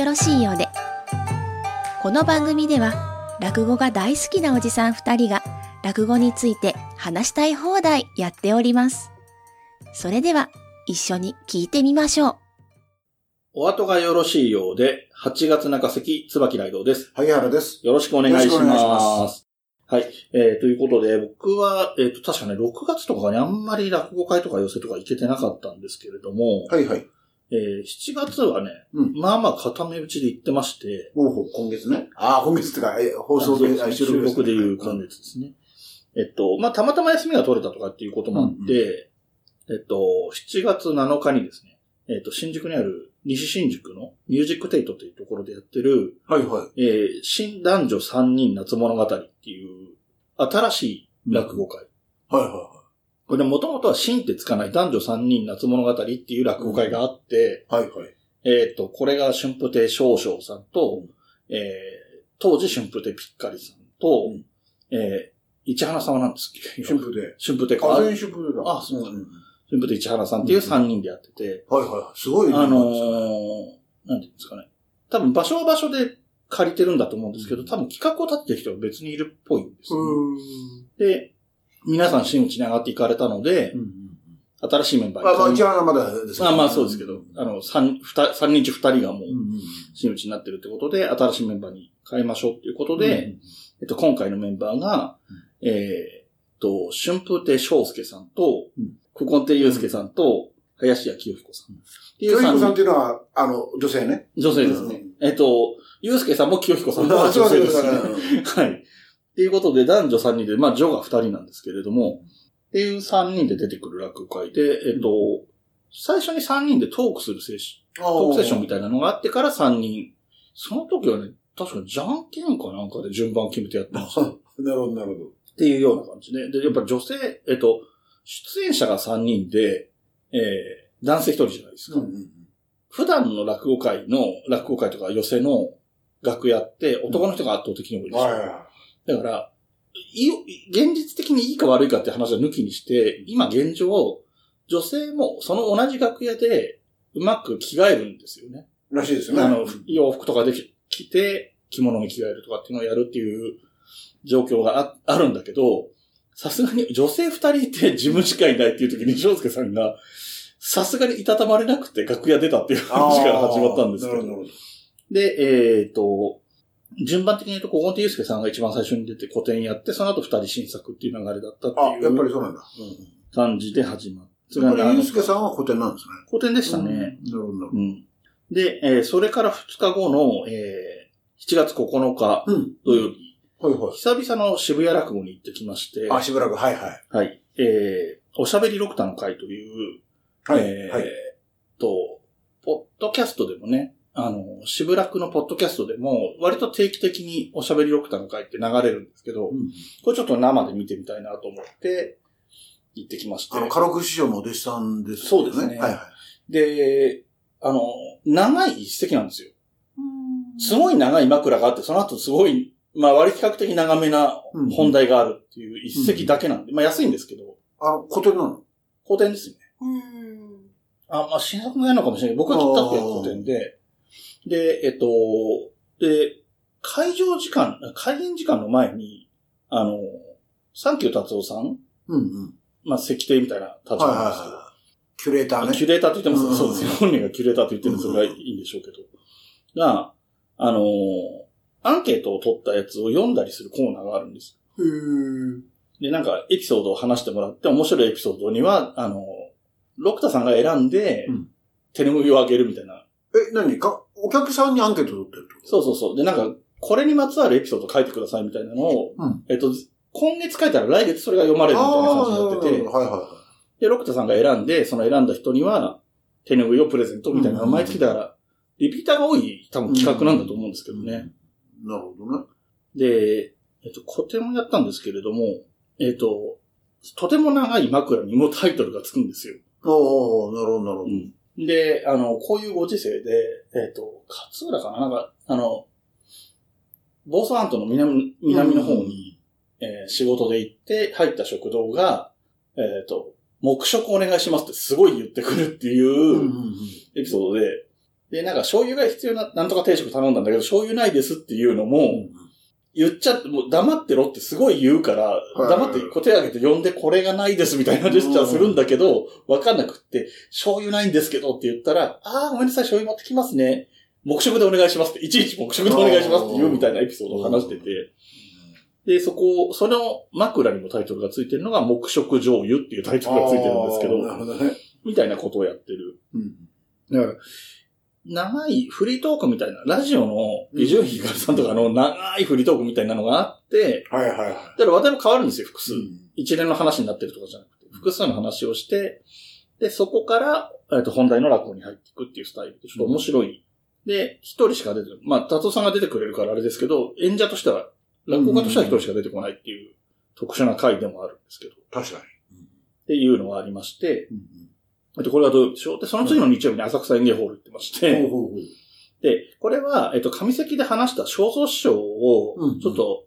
よろしいようで。この番組では、落語が大好きなおじさん二人が、落語について話したい放題やっております。それでは、一緒に聞いてみましょう。お後がよろしいようで、8月中関椿雷道です。萩原です。よろしくお願いしよろしくお願いしま。ますはい。えー、ということで、僕は、えっ、と、確かね、6月とかにあんまり落語会とか寄せとか行けてなかったんですけれども、はいはい。えー7月はね、うんまあまあ固め打ちで行ってまして、おう今月ね。ああ、今月ってか、え、放送で、収録でいう感じですね。えっと、まあ、たまたま休みが取れたとかっていうこともあって、えっと、7月7日にですね、えっと、新宿にある西新宿のミュージックテイトというところでやってる、はいはい。えー新男女3人夏物語っていう新しい落語会。はいはこれもともとは新ってつかない男女3人夏物語っていう落語会があって、いはい。はいはい。えっ、と、これが春風亭少々さんと、えー当時春風亭ぴっかりさんと、うんえー市原さんは何ですっけ？春風で。春風亭か。あ、春風だ。あそうかんん風亭市原さんっていう3人でやってて、はいはい。すごいね。あのー、なんていうんですかね。多分場所は場所で借りてるんだと思うんですけど、多分企画を立ててる人が別にいるっぽいんですよね、うで、皆さん真打ちに上がっていかれたのでー、ん。新しいメンバーまあまあ、に一応まだですけどまあまあそうですけど、あの、三、二、三人中二人がもううんうん真打ちになってるってことで、新しいメンバーに変えましょうっていうことで、えっと、今回のメンバーが、えーっと、春風亭昇介さんとうん、古今亭祐介さんと、林家清彦さん。清彦さんっ人ていうのは、あの、女性ね。女性ですね。えっと、祐介さんも清彦さんも女性ですね。はい。っていうことで、男女3人で、まあ、女が2人なんですけれども、っていう3人で出てくる落語会で、えっと、最初に3人でトークするセッション、トークセッションみたいなのがあってから3人、その時はね、確かじゃんけんかなんかで順番決めてやってました。っ なるほど、なるほど。ていうような感じで、で、やっぱ女性、えっと、出演者が3人で、えー、男性1人じゃないですか。うんうん普段の落語会の、落語会とか寄せの楽屋って男の人が圧倒的に多いですよ。はいはいはだから、いい現実的にいいか悪いかって話は抜きにして、今現状、女性もその同じ楽屋でうまく着替えるんですよね。い。らしいですよね。あの、洋服とかでき着て、着物に着替えるとかっていうのをやるっていう状況がああるんだけど、さすがに女性二人いて事務次会いないっていう時に翔介さんが、さすがにいたたまれなくて楽屋出たっていう話から始まったんですけどあーなる。ほど。で、えっ、と、順番的に言うと、小本祐介さんが一番最初に出て古典やって、その後二人新作っていう流れだったってあ、やっぱいうりそうなんだ。感じで始まった。やっぱり、ゆうあのすけさんは古典なんですね。古典ででしたね。。なるほど、うん。で、えーそれから二日後の、えー7月9日ど。うん。土曜日、はいはい。久々の渋谷落語に行ってきまして、あ、しばらく、はいはい。はい。えー、おしゃべり六太の会という、はい。えーはい。と、ポッドキャストでもね、あの、渋楽のポッドキャストでも、割と定期的におしゃべり六太の会って流れるんですけど、うんこれちょっと生で見てみたいなと思って、行ってきまして。あの、カロク師匠のお弟子さんですそうですねはいはい。で、あの、長い一席なんですよ。すごい長い枕があって、その後すごい、まあ割比較的長めなうん本題があるっていう一席だけなんで、まあ安いんですけど、あの、古典なの？古典ですね。あ、まあ新作もやるのかもしれない。僕が切った時は古典で、で、えっと、で、会場時間、開演時間の前に、あの、サンキュー達夫さん、うんうん。まあ石庭みたいな立場なんですけど、はい。キュレーターね。キュレーターって言ってもうんそうですよ。本人がキュレーターって言ってるんですそれがいいんでしょうけど。が、あのーアンケートを取ったやつを読んだりするコーナーがあるんです。へーで、なんかエピソードを話してもらって、面白いエピソードには、あのーロクタさんが選んでうん、手拭いをあげるみたいな。え、何か、お客さんにアンケート取ってるってこそうそうそう。で、なんか、これにまつわるエピソード書いてくださいみたいなのを、うんえっと、今月書いたら来月それが読まれとるみたいな感ああ、じになってて、はいはいはで、ロクタさんが選んで、その選んだ人には、手拭いをプレゼントみたいな毎月だから、リピーターが多い多分企画なんだと思うんですけどね。い。なるほどね。で、えっと、古典をやったんですけれども、えっと、とても長い枕にもタイトルがつくんですよ。おおなるほど、なるほど。うん。で、あの、こういうご時世で、えっと、勝浦かな？なんか、あの、房総半島の南南の方に、えー仕事で行って入った食堂が、えっ、と、黙食お願いしますってすごい言ってくるっていう、うんうんうん。エピソードで、で、なんか醤油が必要な、なんとか定食頼んだんだけど、醤油ないですっていうのも、言っちゃって、もう黙ってろってすごい言うから、黙ってこう手挙げて呼んでこれがないですみたいなジェスチャーするんだけど、わかんなくって、醤油ないんですけどって言ったら、あーごめんなさい、醤油持ってきますね。黙食でお願いしますって、いちいち黙食でお願いしますって言うみたいなエピソードを話してて、で、そこ、その枕にもタイトルがついてるのが、黙食醤油っていうタイトルがついてるんですけあーなるど、ほどね。みたいなことをやってる。うん。だから、長いフリートークみたいな、ラジオの伊集院光さんとかの長いフリートークみたいなのがあって、はいはいはい。だから話題も変わるんですよ、複数。うん一連の話になってるとかじゃなくて、複数の話をして、で、そこから、えっと、本題の落語に入っていくっていうスタイルで、ちょっと面白い。で、一人しか出てる。まあ、達夫さんが出てくれるからあれですけど、演者としては、落語家としては一人しか出てこないっていう特殊な回でもあるんですけど、っ確かていうのがありまして、に。で、これはどういうでしょうで、その次の日曜日に浅草演芸ホール行ってまして。で、これは、えっと、上関で話した正蔵師匠をう、んちょっと、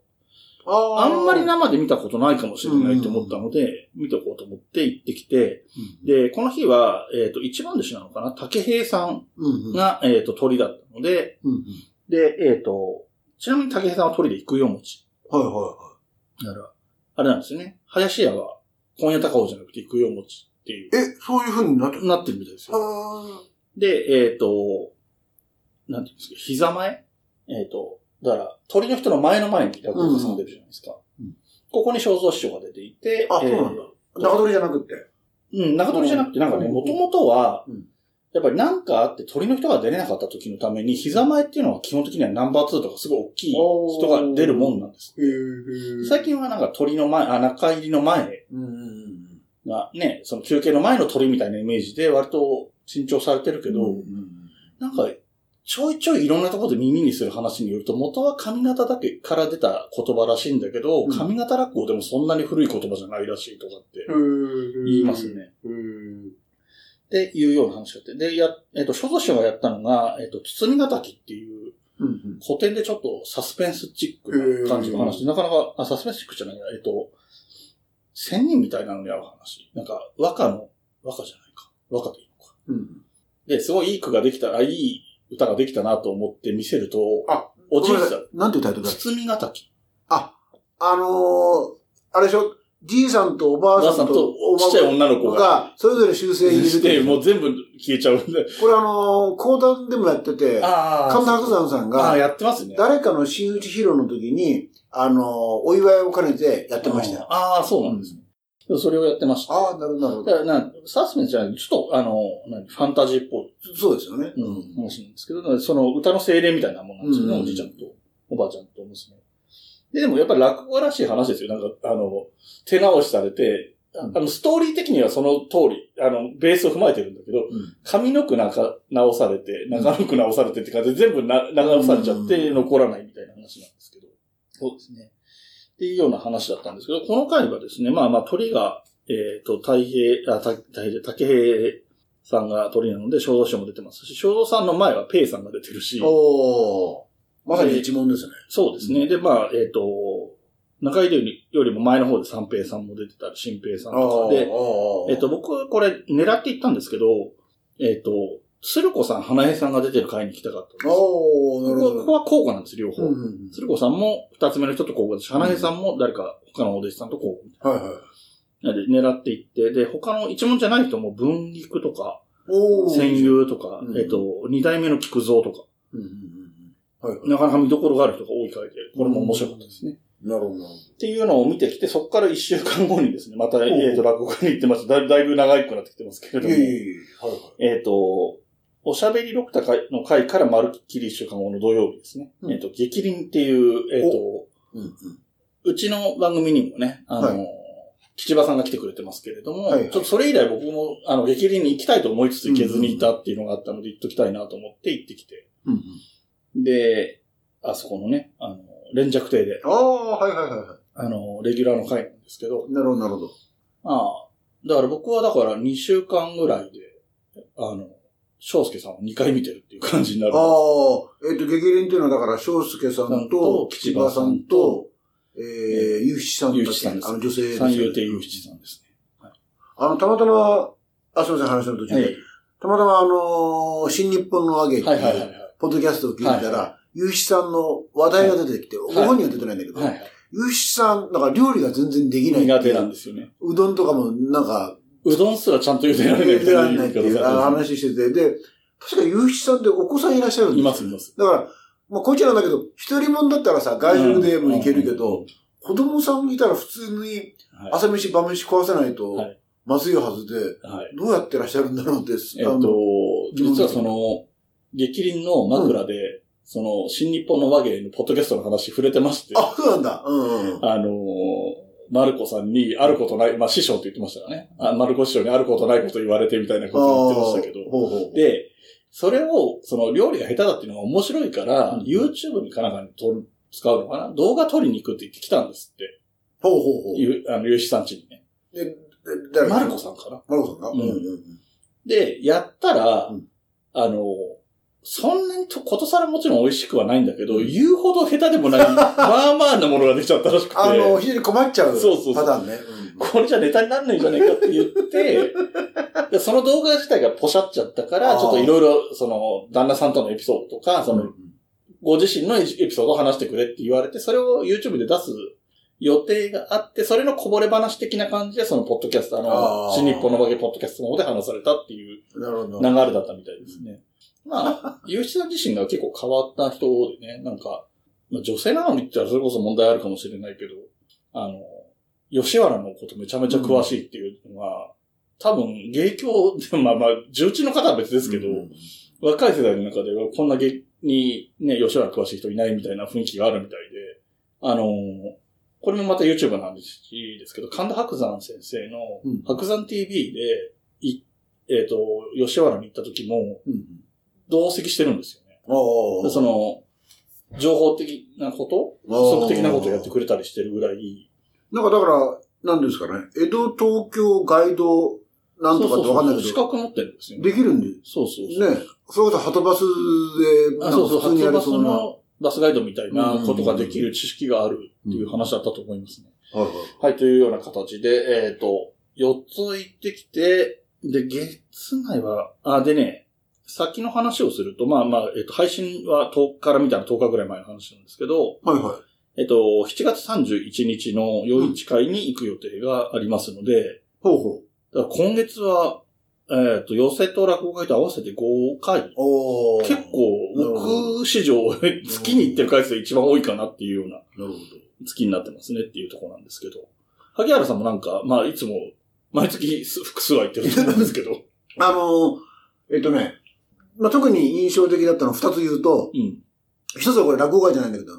ああんまりな、生で見たことないかもしれないと思ったので、見ておこうと思って行ってきて、で、この日は、えっ、と、一番弟子なのかな？竹平さん。が、えっ、と、鳥だったので。で、えっ、と、ちなみに竹平さんは鳥で行くよ餅。はいはいはだから、あれなんですよね。林家は、今夜高尾じゃなくて行くよ餅っていう、い。え、そういう風になってる？なってるみたいですよ。あで、えっ、と、なんていうんですか、膝前？えっ、と、だから、鳥の人の前の前に落語家さんが出るじゃないですか。うんここに正蔵師匠が出ていて、あそうなんだあ。中取りじゃなくって？うん、中鳥じゃなくて、なんかね、うんもともとはうん、やっぱりなんかあって鳥の人が出れなかった時のために、膝前っていうのは基本的にはナンバー2とかすごい大きい人が出るもんなんです。最近はなんか鳥の前、あ、中入りの前。がね、その休憩の前の鳥みたいなイメージで割と珍重されてるけど、うんうんなんか、ちょいちょいいろんなところで耳にする話によると、元は上方だけから出た言葉らしいんだけど、うん上方落語でもそんなに古い言葉じゃないらしいとかってうん。言いますね。うん。っていうような話があって。で、や、えっ、と、諸祖師がやったのが、えっ、と、包みがたきっていううん。古典でちょっとサスペンスチックな感じの話で、なかなか、あ、サスペンスチックじゃないや、えっ、と、仙人みたいなのに合う話。なんか、和歌の、和歌じゃないか。和歌でいいのか。うん。で、すごいいい句ができたら、あいい歌ができたなと思って見せると、あ、おじいさんなんていうタイトルだ？包みがたき。あ、あのー、あれでしょ？じいさんとおばおあさんとばあさんとおちっちゃい女の子が、が、それぞれ修正入れて、もう全部消えちゃうんで。これあのー、講談でもやってて、あ神田伯山さんが、やってますね。誰かの真打ち披露の時に、あのー、お祝いを兼ねてやってましたよ。ああ、そうなんですね。それをやってました。ああ、なるほど。だからな、サスペンスじゃない、ちょっと、あの、何ファンタジーっぽい、そうですよね。うん、話なんですけど、その歌の精霊みたいなものなんですよね、うんおじいちゃんと、おばあちゃんと娘。で、でもやっぱり落語らしい話ですよ。なんか、あの、手直しされて、あの、ストーリー的にはその通り、あの、ベースを踏まえてるんだけど、うん上の句なんか直されて、中の句直されてって感じで全部な直されちゃってうん残らないみたいな話なんですけど。そうですね。っていうような話だったんですけど、この回はですね、まあまあ鳥が、えっ、と、太平、あ、た太平、竹平さんが鳥なので、正蔵師匠も出てますし、正蔵さんの前はペイさんが出てるし、おー。まさに一問ですね。そうですね。で、まあ、えっ、と、中井よりよりも前の方で三平さんも出てたり、新平さんとかで、えっと、僕、これ、狙って行ったんですけど、えっと、鶴子さん、花江さんが出てる回に来たかったんです。おー、なるほは交互なんです、両方。うんうんうん鶴子さんも二つ目の人と交互だし、花江さんも誰か他のお弟子さんと交互。はいはい。なんで、狙っていって、で、他の一問じゃない人も、文菊とか。戦。友とか、うんえっと、二代目の菊蔵とか、うんうんうんうん。はいはい。なかなか見どころがある人が多い回で、これも面白かったですね。なるほどっていうのを見てきて、そこから一週間後にですね、また、えっと、落語家に行ってます。だいだいぶ長くなってきてますけれほど。どもいえ。はいはい。えっ、と、おしゃべりロクタの回から丸っきり一週間後の土曜日ですね。うんえっ、と、激鱗っていう、えっ、と、うんうん。うちの番組にもね、あの、はい吉場さんが来てくれてますけれども、はいはいちょっとそれ以来僕も、あの、激鱗に行きたいと思いつつ行けずにいたっていうのがあったので、行っときたいなと思って行ってきて。うんうん。で、あそこのね、あの、連着亭で、ああ、はいはいはいはあの、レギュラーの回なんですけど、い。なるほどなるほど。ああ、だから僕はだから2週間ぐらいで、あの、翔介さんを2回見てるっていう感じになる。ああ、えっと、激鱗っていうのはだから、翔介さんと、吉場さんと、えー、ゆうしさんゆですあの女性ですよ三遊亭ゆうしさんですね。あの、たまたま、あ、すみません、話の途中で。はい。たまたまあのー新日本のわけってはいはいはいいう、ポッドキャストを聞いたはいら、ゆうひさんの話題が出てきて、ご本人は出てないんだけど、はい。はい。ゆうひさん、だから料理が全然できない。苦手なんですよね。うどんとかもなんか、うどんすらちゃんと茹でられない出られないっていう話してて、で、確かゆうひさんってお子さんいらっしゃるんですいます、います。だから、まあ、こっちなんだけど、一人もんだったらさ、外食でもいけるけうんど、子供さんいたら普通にはい。朝飯晩飯食わせないとはい、まずいはずで、はい。どうやってらっしゃるんだろうって、えっと実はその、激鱗の枕で、その、新日本の和芸のポッドキャストの話触れてまして、あ、そうなんだ。うんうん。あのー、マルコさんにあることない、まあ師匠って言ってましたからね。あマルコ師匠にあることないこと言われてみたいなことを言ってましたけど。ほうほうで、それを、その料理が下手だっていうのが面白いから、うん。YouTube にかなんかに撮る使うのかな？動画撮りに行くって言ってきたんですって。ほうほうほう。ゆあの、ゆうしさんちにね。で、で誰？マルコさんかな？マルコさんがうんうんうん。で、やったら、うん。あの、そんなにと、ことさらもちろん美味しくはないんだけど、言うほど下手でもない、まあまあなものができちゃったらしくて。あの、非常に困っちゃうそうそうそうパターンね。これじゃネタになんないんじゃないかって言って、でその動画自体がポシャっちゃったから、ちょっといろいろ、その、旦那さんとのエピソードとか、その、ご自身のエピソードを話してくれって言われて、それを YouTube で出す予定があって、それのこぼれ話的な感じで、そのポッドキャスト、あの、新日本のわけポッドキャストの方で話されたっていう。流れだったみたいですね。まあ、ゆうしさん自身が結構変わった人でね、なんか、まあ、女性なのにって言ったらそれこそ問題あるかもしれないけど、あの、吉原のことめちゃめちゃ詳しいっていうのは、多分、芸協で、まあまあ、重鎮の方は別ですけど、うん若い世代の中ではこんな芸にね、吉原詳しい人いないみたいな雰囲気があるみたいで、あのこれもまた YouTube の話ですけど、神田伯山先生のうん。伯山 TV で、いえっ、と、吉原に行った時も、うん同席してるんですよね。その、情報的なことおー補足的なことをやってくれたりしてるぐらい、なんかだから、なんですかね。江戸、東京、ガイド、なんとかってわかんないけ資ど、格持ってるんですよね。できるんで、そうそうそう。ね。それこそ、ハトバスで、なあ、んかそうそう、普通にや初バスれそうな。はのバスガイドみたいなことができる知識があるっていう話だったと思いますね。いはい。はい、というような形で、えっ、と、4つ行ってきて、で、月内は、あ、でね、先の話をすると、まあまあ、えっ、と、配信は10日から見たら10日ぐらい前の話なんですけど、はいはえっ、と、7月31日の夜市会に行く予定がありますので、い。ほうほう。だから今月は、えっ、と、寄せと落語会と合わせて5回。結構、僕史上、月に行ってる回数が一番多いかなっていうようななるほ月になってますねっていうところなんですけど。萩原さんもなんか、まあ、いつも、毎月す複数は行ってると思うんですけど。ど。あのー、えっとね、まあ、特に印象的だったの二つ言うと、うん。一つはこれ落語会じゃないんだけど、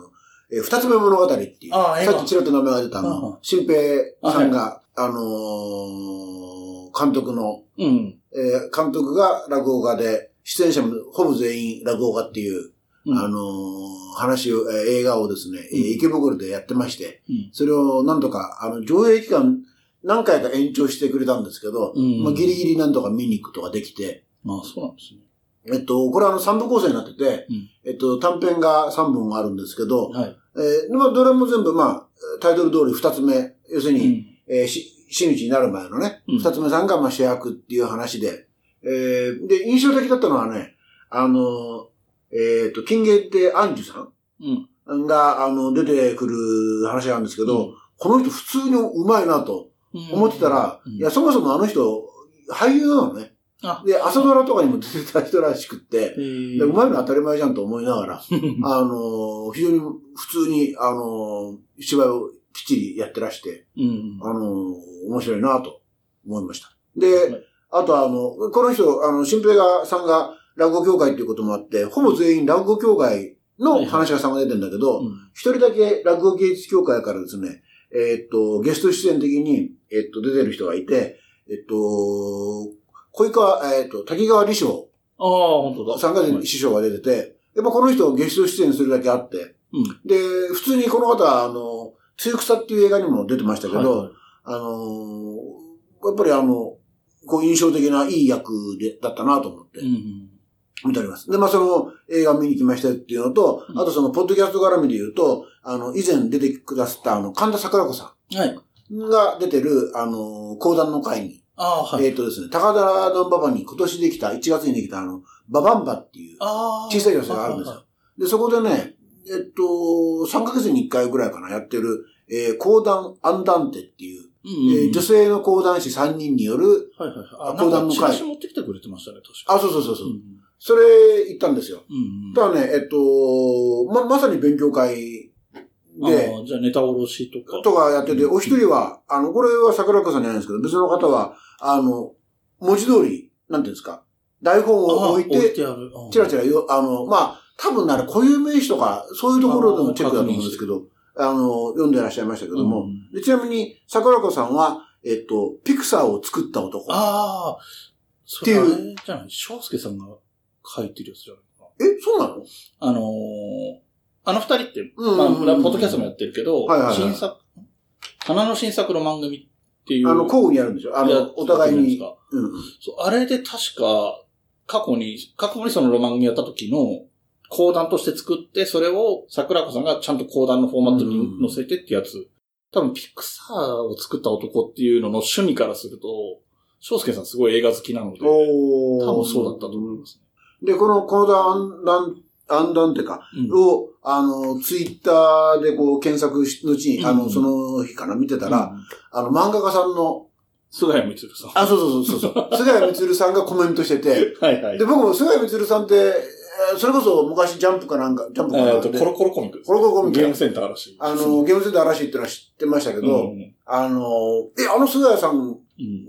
えー二つ目物語っていう。さっきちらっと名前が出たあああの、新平さんが、あのー監督の、うん。えー監督が落語家で、出演者もほぼ全員落語家っていう、うんあのー話を、えー映画をですね、えーうん池袋でやってまして、うんそれをなんとか、あの、上映期間何回か延長してくれたんですけど、うんまあ、ギリギリなんとか見に行くとかできて、まあ、そうなんですね。えっと、これはあの3部構成になってて、うんえっと、短編が3本あるんですけど、はい。えーまあ、どれも全部、まあ、タイトル通り2つ目、要するに、うん。えーし、真打ちになる前のね、うん二つ目さんがまあ主役っていう話で、えーで、印象的だったのはね、あの、えっ、と、金芸ってアンジュさうん。んが、あの、出てくる話なんですけど、この人普通にうまいなとうん思ってたら、うんいや、そもそもあの人、俳優なのね。あ。で、朝ドラとかにも出てた人らしくって、でうまいのは当たり前じゃんと思いながら、あの、非常に普通に、あの、芝居をきっちりやってらして、うん。あの、面白いなと思いました。はい。で、あとあの、この人、あの、新平がさんが落語協会っていうこともあって、ほぼ全員落語協会の話がさんが出てるんだけど、うん。一人だけ落語芸術協会からですね、えーっと、ゲスト出演的に、えーっと、出てる人がいて、えっと、小井川、えーっと、滝川理章ああ、本当だ。さんがはい師匠が出てて、やっぱこの人ゲスト出演するだけあって、うん。で、普通にこの方は、あの、露草っていう映画にも出てましたけど、はいはいあのーやっぱりあの、こう印象的ないい役で、だったなと思ってうん。見ております。で、まあその映画見に来ましたっていうのと、うんあとそのポッドキャスト絡みで言うと、あの、以前出てくださったあの、神田桜子さはい。んが出てる、あの、講談の会にああ、はい。えっ、とですね、高田の馬場に今年できた、1月にできたあの、ババンバっていう。小さい寄席があるんですよ。で、そこでね、えっと、3ヶ月に1回ぐらいかな、やってる、えー、講談アンダンテっていう、うんうんうんえー女性の講談師3人による、はいはいはい。あ、講談の会持ってきてくれてましたね、確かあ、そうそうそうそうう。んそれ行ったんですよ。うんうん。ただね、えっと、ま、まさに勉強会で、じゃあネタおろしとか。とかやってて、お一人は、あの、これは桜子さんじゃないんですけど、別の方は、あの、文字通り、なんていうんですか、台本を置いて、チラチラよ、あの、まあ、多分なら固有名詞とか、そういうところでのチェックだと思うんですけど、あの、読んでいらっしゃいましたけども、うんでちなみに、桜子さんは、えっと、ピクサーを作った男。ああ。そっていうじゃない？翔介さんが書いてるやつじゃないかな。え、そうなの？あのー、あの二人って、うんまあ、うんうんポッドキャストもやってるけど、はいはいはい新作、花の新作の番組っていう。あの、交互にやるんでしょ？あやの、お互いに。うんうん。そうあれで確か、過去に、過去にそのロマン組やった時の、講談として作って、それを桜子さんがちゃんと講談のフォーマットに載せてってやつ。多分、ピクサーを作った男っていうのの趣味からすると、翔介さんすごい映画好きなので、多分そうだったと思いますね。で、このコーダアンダン、アンダンってか、うんを、あの、ツイッターでこう検索し、後に、あの、うんその日かな、見てたら、うんあの、漫画家さんの、菅谷光さん。あ、そうそうそうそうそう、菅谷光さんがコメントしてて、はいはい。で、僕も菅谷光さんって、えーそれこそ昔ジャンプかなんか、ジャンプかなんえっと、かで、コロコロコミック。コロコロコミックゲームセンターらしい。あの、ゲームセンター嵐っていうのは知ってましたけど、うんあの、え、あの菅谷さん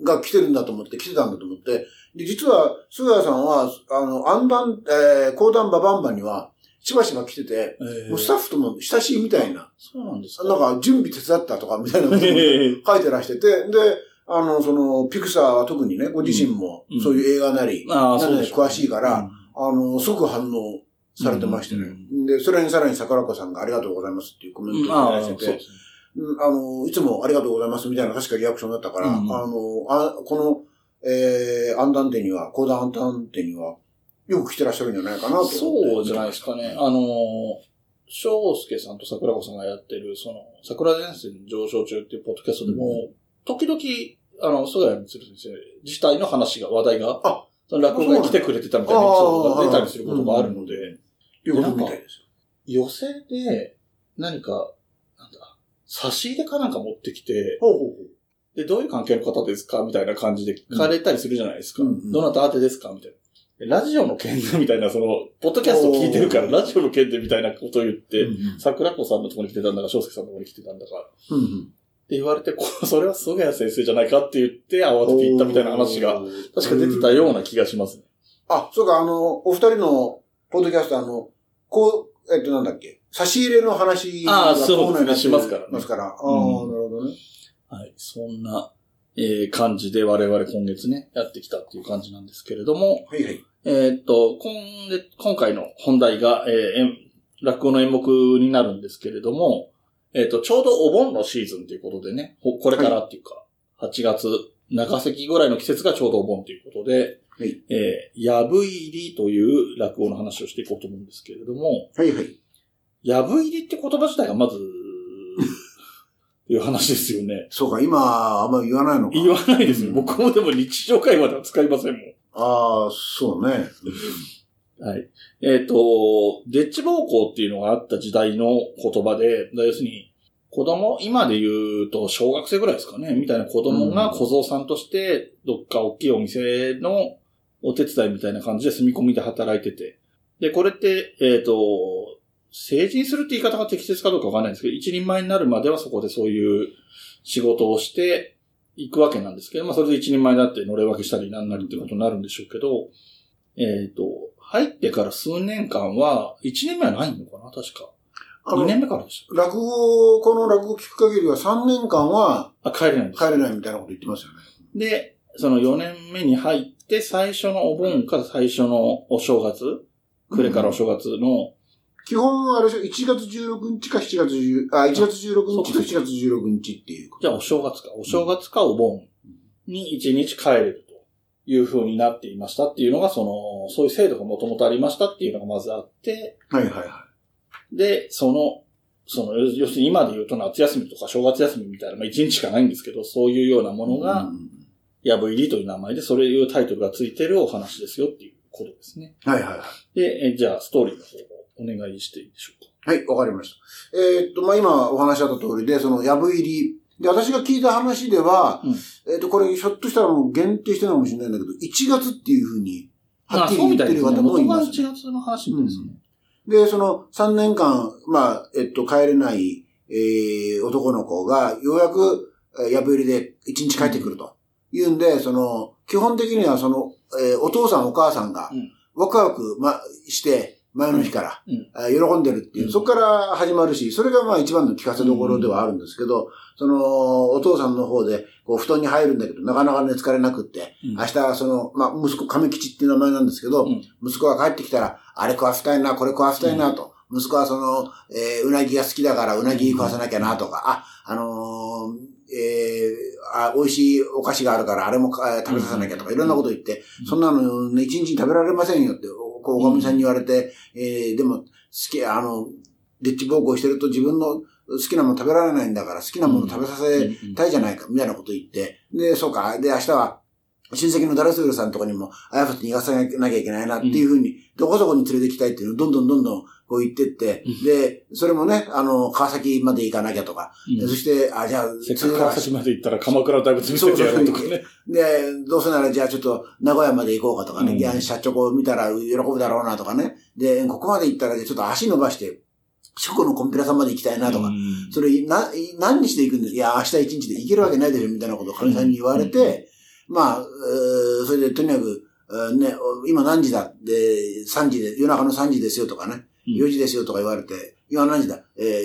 が来てるんだと思って、来てたんだと思って、で、実は、菅谷さんは、あの、アンダン、えー、講談ババンバには、しばしば来てて、えー。もうスタッフとも親しいみたいな、そうなんですか。なんか準備手伝ったとかみたいなこと書いてらしてて、で、あの、その、ピクサーは特にね、ご自身もうん。そういう映画なり、詳しいから、あの、即反応されてましてね。うんで、それにさらに桜子さんがありがとうございますっていうコメントをいただいてて、あの、いつもありがとうございますみたいな確かリアクションだったから、うん。あの、あこの、えー、アンダンテには、コーダンアンダンテには、よく来てらっしゃるんじゃないかなと思って。そうじゃないですかね。あの、翔介さんと桜子さんがやってる、その、桜前線上昇中っていうポッドキャストでも、時々、あの、菅谷光先生自体の話が、話題が、あその落語が来てくれてたみたいなエピソードが出たりすることがあるので、いうことみたいです寄せで何か、なんだ、差し入れかなんか持ってきて、よ。ほうほうほう。で、どういう関係の方ですかみたいな感じで聞かれたりするじゃないですか。うんうんどなた宛てですかみたいな。でラジオの件でみたいな、その、ポッドキャスト聞いてるから、ラジオの件でみたいなことを言って、うん桜子さんのところに来てたんだか、翔介さんのところに来てたんだか、ってうんうん言われて、こそれは菅谷先生じゃないかって言って、慌てて行ったみたいな話が、確か出てたような気がしますね。あ、そうか、あの、お二人の、ポッドキャスト、あの、こう、えっと、なんだっけ、差し入れの話ああそうですねしますからねますから。ああ、うんなるほどね。はい。そんな、えー感じで我々今月ね、やってきたっていう感じなんですけれども、はいはい。えーっと、今月、今回の本題が、えー演落語の演目になるんですけれども、えーっと、ちょうどお盆のシーズンということでね、ほこれからっていうか、8月、中関ぐらいの季節がちょうどお盆ということで、はいえー、やぶ入りという落語の話をしていこうと思うんですけれども、はいはい。やぶ入りって言葉自体がまず、いう話ですよね。そうか、今、あんまり言わないのか。言わないですよ。うん僕もでも日常会話では使いませんもん。ああ、そうね。はい。えっ、と、デッチ暴行っていうのがあった時代の言葉で、要するに、子供、今で言うと小学生ぐらいですかね、みたいな子供が小僧さんとして、どっか大きいお店のお手伝いみたいな感じで住み込みで働いてて。で、これって、えっ、と、成人するって言い方が適切かどうかわかんないんですけど、一人前になるまではそこでそういう仕事をしていくわけなんですけど、まあそれで一人前になって乗れ分けしたりなんなりってことになるんでしょうけど、えっ、と、入ってから数年間は、1年目はないのかな確か。2あの、年目からでし落語、この落語聞く限りは3年間はた。あ、帰れないんです。帰れないみたいなこと言ってますよね。で、その4年目に入って、最初のお盆から最初のお正月、暮れからお正月の、基本、あれでしょ、1月16日か7月10、あ、1月16日と7月16日っていう。じゃあお正月か。お正月かお盆に1日帰れるという風になっていましたっていうのが、その、そういう制度がもともとありましたっていうのがまずあって、はいはいはで、その、その、要要するに今で言うと夏休みとか正月休みみたいな、まあ1日しかないんですけど、そういうようなものい。が、うんやぶ入りという名前で、それいうタイトルがついてるお話ですよっていうことですね。はいはいはい。で、えじゃあ、ストーリーの方をお願いしていいでしょうか？はい、わかりました。えーっと、まあ、今お話しあった通りで、その、やぶ入り。で、私が聞いた話では、うんえーっと、これ、ひょっとしたらもう限定してるのかもしれないんだけど、1月っていうふうに、はっきり言ってるたいですね。元が方もいます、1月の話ですね。で、その3年間、まあ、えっと、帰れない、えー、男の子が、ようやく、えー、やぶ入りで1日帰ってくると。いうんで、その、基本的にはその、えーお父さんお母さんがうん、ワクワク、ま、して、前の日から、喜んでるっていう、うん。そこから始まるし、それがまあ一番の聞かせどころではあるんですけど、その、お父さんの方で、こう、布団に入るんだけど、なかなか寝つかれなくって、うん。明日、その、まあ、息子、亀吉っていう名前なんですけど、うん。息子が帰ってきたら、あれ食わせたいな、これ食わせたいなと。息子はその、えーうなぎが好きだから、うなぎ食わせなきゃなとか、あ、あのーえーあ、美味しいお菓子があるから、あれもか食べさせなきゃとか、いろんなこと言って、うん。そんなのね、一日に食べられませんよって、おこう、おかみさんに言われて、えーでも、好き、あの、デッチ暴行してると自分の好きなもの食べられないんだから、好きなもの食べさせたいじゃないか、みたいなこと言って、で、そうか、で、明日は、親戚のダルスールさんとかにも、あやふって逃がさなきゃいけないなっていうふうに、どこそこに連れて行きたいっていうのをどんどんどんどんこう言ってって、うん。で、それもね、あの、川崎まで行かなきゃとか、うん。そして、あ、じゃあ、せっかく川崎まで行ったら鎌倉大仏見せてやろうとかね。で、どうせならじゃあちょっと名古屋まで行こうかとかね、うん。いや、社長を見たら喜ぶだろうなとかね。で、ここまで行ったらちょっと足伸ばして、四国のコンピラさんまで行きたいなとか、うん。それ、な、何日で行くんですいや、明日一日で行けるわけないでしょ、みたいなことをかみさんに言われて、まあ、えーそれでとにかく、えーね、今何時だで、3時で、夜中の3時ですよとかね、うん4時ですよとか言われて、今何時だ？え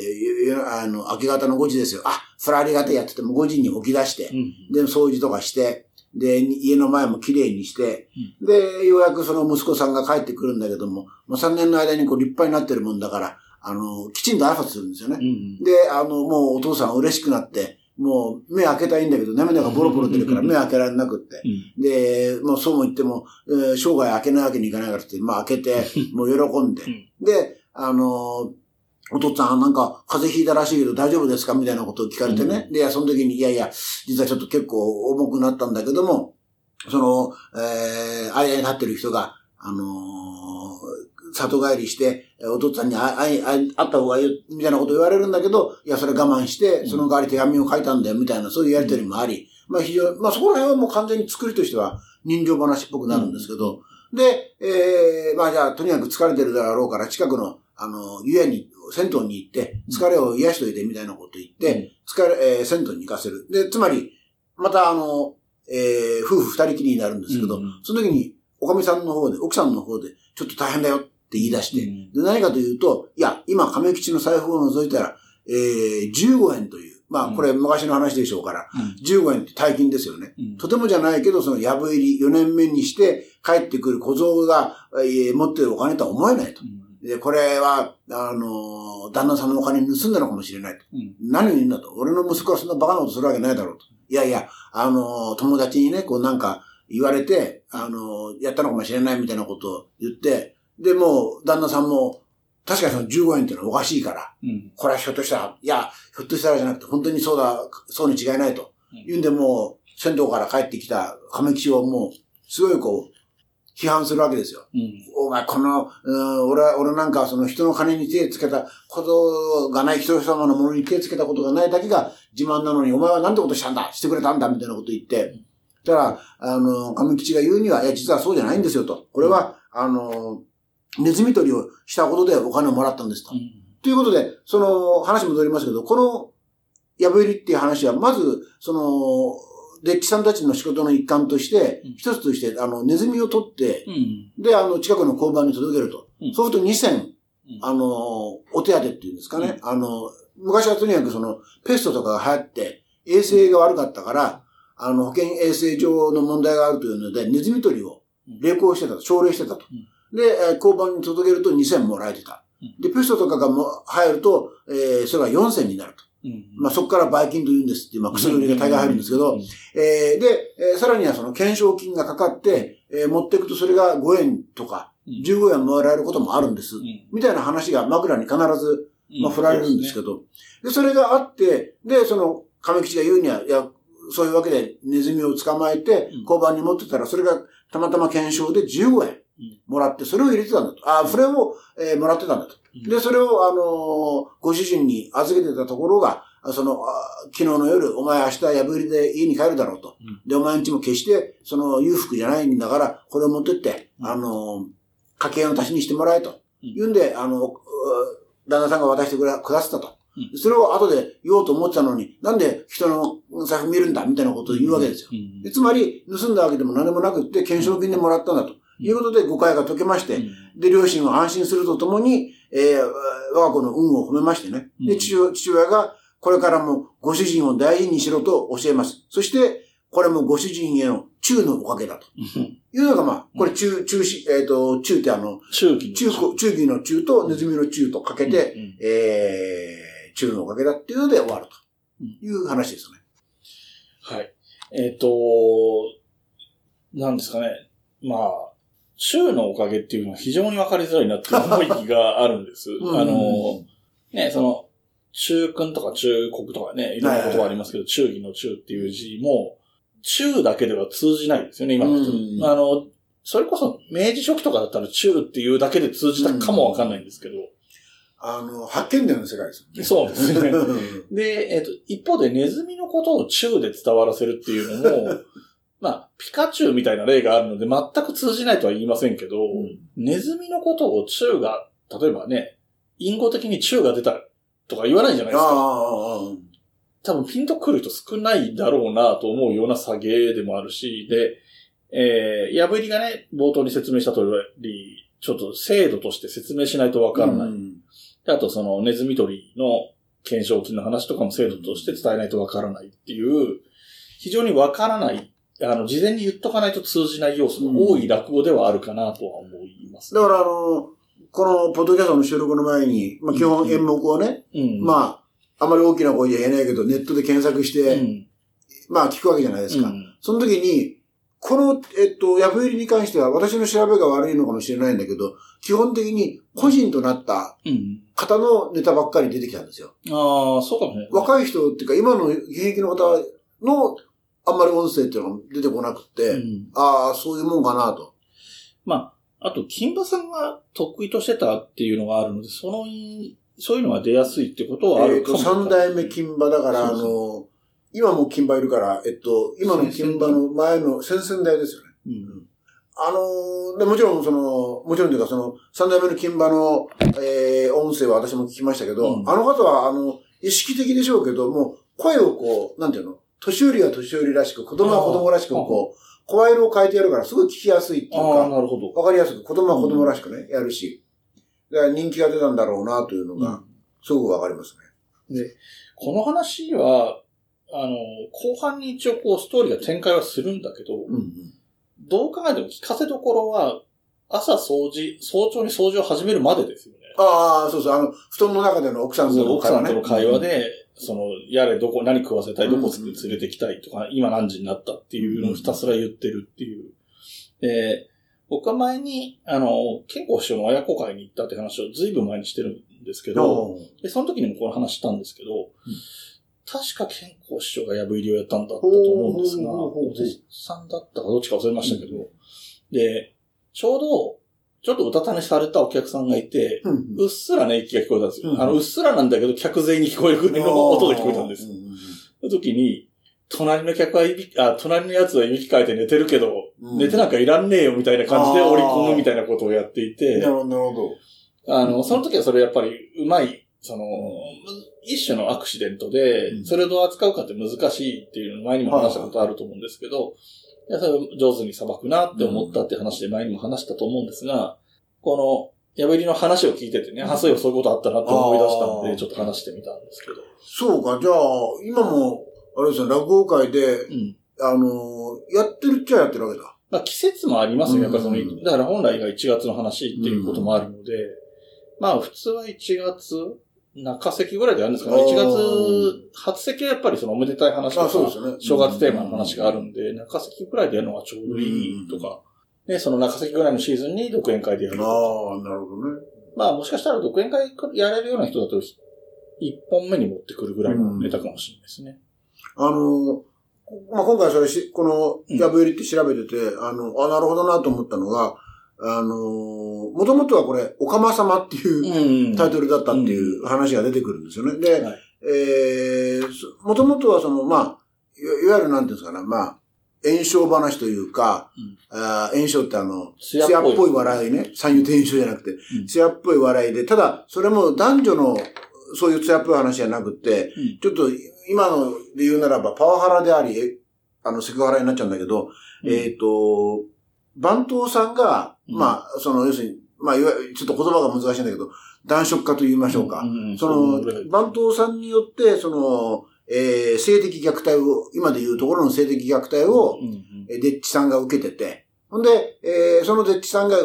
ーあの、明け方の5時ですよ。あ、それありがてえやってても5時に起き出して、うん。で、掃除とかして、で、に家の前もきれいにして、で、ようやくその息子さんが帰ってくるんだけども、もう3年の間にこう立派になってるもんだから、あの、きちんと挨拶するんですよね。うんで、あの、もうお父さん嬉しくなって、もう目開けたいんだけど、涙がボロボロ出るから目開けられなくって。うんで、もうそうも言っても、えー生涯開けないわけにいかないからって、まあ開けて、もう喜んで。で、あのお父さんなんか風邪ひいたらしいけど大丈夫ですかみたいなことを聞かれてね。で、いやその時に、いやいや、実はちょっと結構重くなったんだけども、その、えー、間に立ってる人が、あのー里帰りして、えーお父さんに会い、会った方がいい、みたいなこと言われるんだけど、いや、それ我慢して、その代わり手紙を書いたんだよ、みたいな、そういうやりとりもあり、まあ非常に、まあそこら辺はもう完全に作りとしては人情話っぽくなるんですけど、で、えー、まあじゃあ、とにかく疲れてるだろうから、近くの、あの、湯屋に、銭湯に行って、疲れを癒しといて、みたいなこと言って、疲れ、えー、銭湯に行かせる。で、つまり、またあの、えー、夫婦二人きりになるんですけど、うん。その時に、おかみさんの方で、奥さんの方で、ちょっと大変だよって言い出して、うんで、何かというと、いや、今、亀吉の財布を除いたら、えー、15円という、まあ、これ昔の話でしょうから、15円って大金ですよね。うんとてもじゃないけど、その、やぶ入り4年目にして帰ってくる小僧が、えー持ってるお金とは思えないと。で、これは、あのー旦那さんのお金盗んだのかもしれないと。うん何を言うんだと。俺の息子はそんなバカなことするわけないだろうと。いやいや、あのー友達にね、こうなんか言われて、あのーやったのかもしれないみたいなことを言って、で、もう、旦那さんも、確かにその15円ってのはおかしいから、うん。これはひょっとしたら、いや、ひょっとしたらじゃなくて、本当にそうだ、そうに違いないと。言うんで、もう、銭湯から帰ってきた亀吉をもう、すごいこう、批判するわけですよ。うん。お前、この、うん、俺は、俺なんか、その人の金に手つけたことがない、人様のものに手つけたことがないだけが自慢なのに、お前はなんてことしたんだ？してくれたんだみたいなこと言って、たら、あの、亀吉が言うには、いや、実はそうじゃないんですよと。これは、あの、ネズミ捕りをしたことでお金をもらったんですと。ということで、その話戻りますけど、この、やぶ入りっていう話は、まず、その、デッチさんたちの仕事の一環としてうん、一つとして、あの、ネズミを取って、うん。で、あの、近くの交番に届けると。うん。そうすると2000、うん。あの、お手当っていうんですかね。あの、昔はとにかくその、ペストとかが流行って、衛生が悪かったから、あの、保健衛生上の問題があるというので、ネズミ捕りを励行してたと、奨励してたと。で、えー交番に届けると2000もらえてた。で、ペストとかがも入ると、えーそれが4000になると。うん。まあ、そこからバイキンと言うんですってまあ、薬売りが大概入るんですけど、えーで、えーさらにはその懸賞金がかかって、えー持っていくとそれが5円とかうん。15円もらえることもあるんです。うん。みたいな話が枕に必ず、まあ、振られるんですけど。ど、で、それがあって、で、その、亀吉が言うには、いや、そういうわけでネズミを捕まえてうん、交番に持ってたら、それがたまたま検証で15円もらって、それを入れてたんだと。あ、それを、えーもらってたんだと。うんで、それを、あのーご主人に預けてたところが、あその、あ昨日の夜、お前明日破りで家に帰るだろうと。うんで、お前んちも決して、その裕福じゃないんだから、これを持ってって、うんあのー家計の足しにしてもらえと。うん言うんで、あの、う旦那さんが渡してくださったと。うんそれを後で言おうと思ってたのに、なんで人の財布見るんだみたいなことを言うわけですよ。うんでつまり、盗んだわけでも何もなくって、懸賞金でもらったんだと。いうことで誤解が解けまして、で、両親は安心するとともに、えー我が子の運を褒めましてね。で、うん父親が、これからもご主人を大事にしろと教えます。そして、これもご主人への中のおかげだと。うんいうのが、まあ、これ中、中し、えっ、と、中ってあの、中期の中古、中義の中とネズミの中とかけて、うんうんえー、中のおかげだっていうので終わるという話ですね。はい。えっ、と、なんですかね。まあ、中のおかげっていうのは非常にわかりづらいなっていう思いがあるんです。うんあの、ね、その、中君とか中国とかね、いろんな言葉ありますけど、中義の中っていう字も、中だけでは通じないですよね、今の人。うんあの、それこそ明治初期とかだったら中っていうだけで通じたかもわかんないんですけど、あの、発見伝の世界ですよね。そうですね。う んで、えっ、と、一方でネズミのことをチューで伝わらせるっていうのも、まあ、ピカチュウみたいな例があるので全く通じないとは言いませんけど、ネズミのことをチューが、例えばね、隠語的にチューが出たとか言わないじゃないですか。多分ピンとくる人少ないだろうなと思うような下げでもあるし、で、えー、破りがね、冒頭に説明した通り、ちょっと制度として説明しないとわからない。うんであとそのネズミ捕りの懸賞金の話とかも制度として伝えないとわからないっていう、非常にわからない、あの、事前に言っとかないと通じない要素が多い落語ではあるかなとは思います、だからあの、このポッドキャストの収録の前に、まあ基本演目をね、うん。あ、まあ、あまり大きな声じゃ言えないけど、ネットで検索しうて、ん。まあ聞くわけじゃないですか。うんその時に、この、えっと、ヤフ入りに関しては私の調べが悪いのかもしれないんだけど、基本的に個人となったうん。方のネタばっかり出てきたんですよ。ああ、そうかもね。若い人っていうか、今の現役の方のあんまり音声っていうのが出てこなくて、うん。ああ、そういうもんかなと。まあ、あと、金馬さんが得意としてたっていうのがあるので、その、そういうのが出やすいってことはあえっと、るかもしれない。三代目金馬だから、あの、今も金馬いるから、えっと、今の金馬の前の先々代ですよね。うん。あのーで、もちろんその、もちろんというかその、三代目の金馬の、えー、音声は私も聞きましたけど、うんあの方は、あの、意識的でしょうけど、もう、声をこう、なんていうの？年寄りは年寄りらしく、子供は子供らしく、こう、声色を変えてやるから、すごい聞きやすいっていうか、なるほど。わかりやすく、子供は子供らしくね、やるし、だから人気が出たんだろうな、というのが、すごくわかりますね。この話は、あの、後半に一応こうストーリーが展開はするんだけど、うんうん。どう考えても聞かせどころは、朝掃除、早朝に掃除を始めるまでですよね。ああ、そうそう、あの、布団の中での奥さんとの奥さんとの会話ね。で、その、やれ、どこ、何食わせたい、どこうん連れてきたいとか、今何時になったっていうのをひたすら言ってるっていう。で、僕は前に、あの、健康師匠の親子会に行ったって話をずいぶん前にしてるんですけど、で、その時にもこの話したんですけど、確か健康師匠が破りをやったんだったと思うんですが、お弟子さんだったかどっちか忘れましたけど、で、ちょうど、ちょっとうたた寝されたお客さんがいて、うん。うんうっすらね、息が聞こえたんですよ。うん。あの、うっすらなんだけど、客全員に聞こえるぐらいの音で聞こえたんです。その時に、隣の客はいびき、あ、隣のやつはいびきかいて寝てるけど、うん。寝てなんかいらんねえよみたいな感じで織り込むみたいなことをやっていて、なるほど、なるほど。あの、その時はそれやっぱりうまい、その、一種のアクシデントでう、ん。それをどう扱うかって難しいっていうの前にも話したことあると思うんですけど、いやそれを上手に裁くなって思ったって話で前にも話したと思うんですが、この、破りの話を聞いててね、あ、そういえばそういうことあったなって思い出したんで、ちょっと話してみたんですけど。そうか、じゃあ、今も、あれですよ、落語会で、うん。あのーやってるっちゃやってるわけだ。まあ季節もありますよ。やっぱりその、うんだから本来が1月の話っていうこともあるので、まあ普通は1月、中席ぐらいでやるんですかね。あー1月、初席はやっぱりそのおめでたい話とあ、そうでか、すよね。正月テーマの話があるんで、中席ぐらいでやるのがちょうどいいとか、で、その中席ぐらいのシーズンに独演会でやるとか。ああ、なるほどね。まあもしかしたら独演会やれるような人だと、1本目に持ってくるぐらいのネタかもしれないですね。あのーまあ、今回それし、この、やぶ入りって調べてて、あの、あ、なるほどなと思ったのが、あのもともとはこれ、おかま様っていうタイトルだったっていう話が出てくるんですよね。で、はい、えー、もともとはその、まあ、いわゆるなんていうんですかね、まあ、炎症話というか、うん、あ炎症ってあの、艶っぽい。笑いね。三遊転症じゃなくて、艶っぽい笑いで、ただ、それも男女のそういう艶っぽい話じゃなくて、うん、ちょっと今ので言うならばパワハラであり、あの、セクハラになっちゃうんだけど、うん、えっ、ー、と、番頭さんが、まあ、その、要するに、まあ、いわゆる、ちょっと言葉が難しいんだけど、男色化と言いましょうか。その、番頭さんによって、その、えー、性的虐待を、今で言うところの性的虐待を、え、うん、デッチさんが受けてて、ほんで、えー、そのデッチさんが、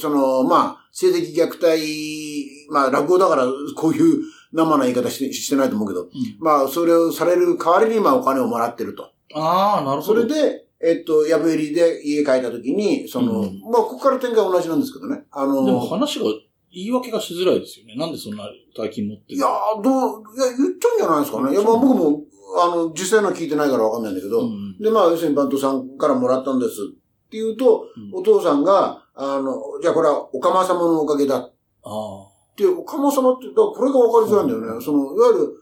その、まあ、性的虐待、まあ、落語だから、こういう生な言い方してしてないと思うけど、うん、まあ、それをされる代わりに、まあ、お金をもらってると。ああ、なるほど。それで、えっと、やぶえりで家帰った時に、その、うん、まあ、ここから展開同じなんですけどね。あのでも話が言い訳がしづらいですよね。なんでそんな大金持ってるいやどう、いや、言っちゃうんじゃないですかね。いや、まあ僕も、あの、実際の聞いてないからわかんないんだけど、うん、で、まあ、要するにバントさんからもらったんですって言うと、うん、お父さんが、あの、じゃあこれはおかま様のおかげだ。ああ。で、おかま様って、だこれがわかりづらいんだよね。その、いわゆる、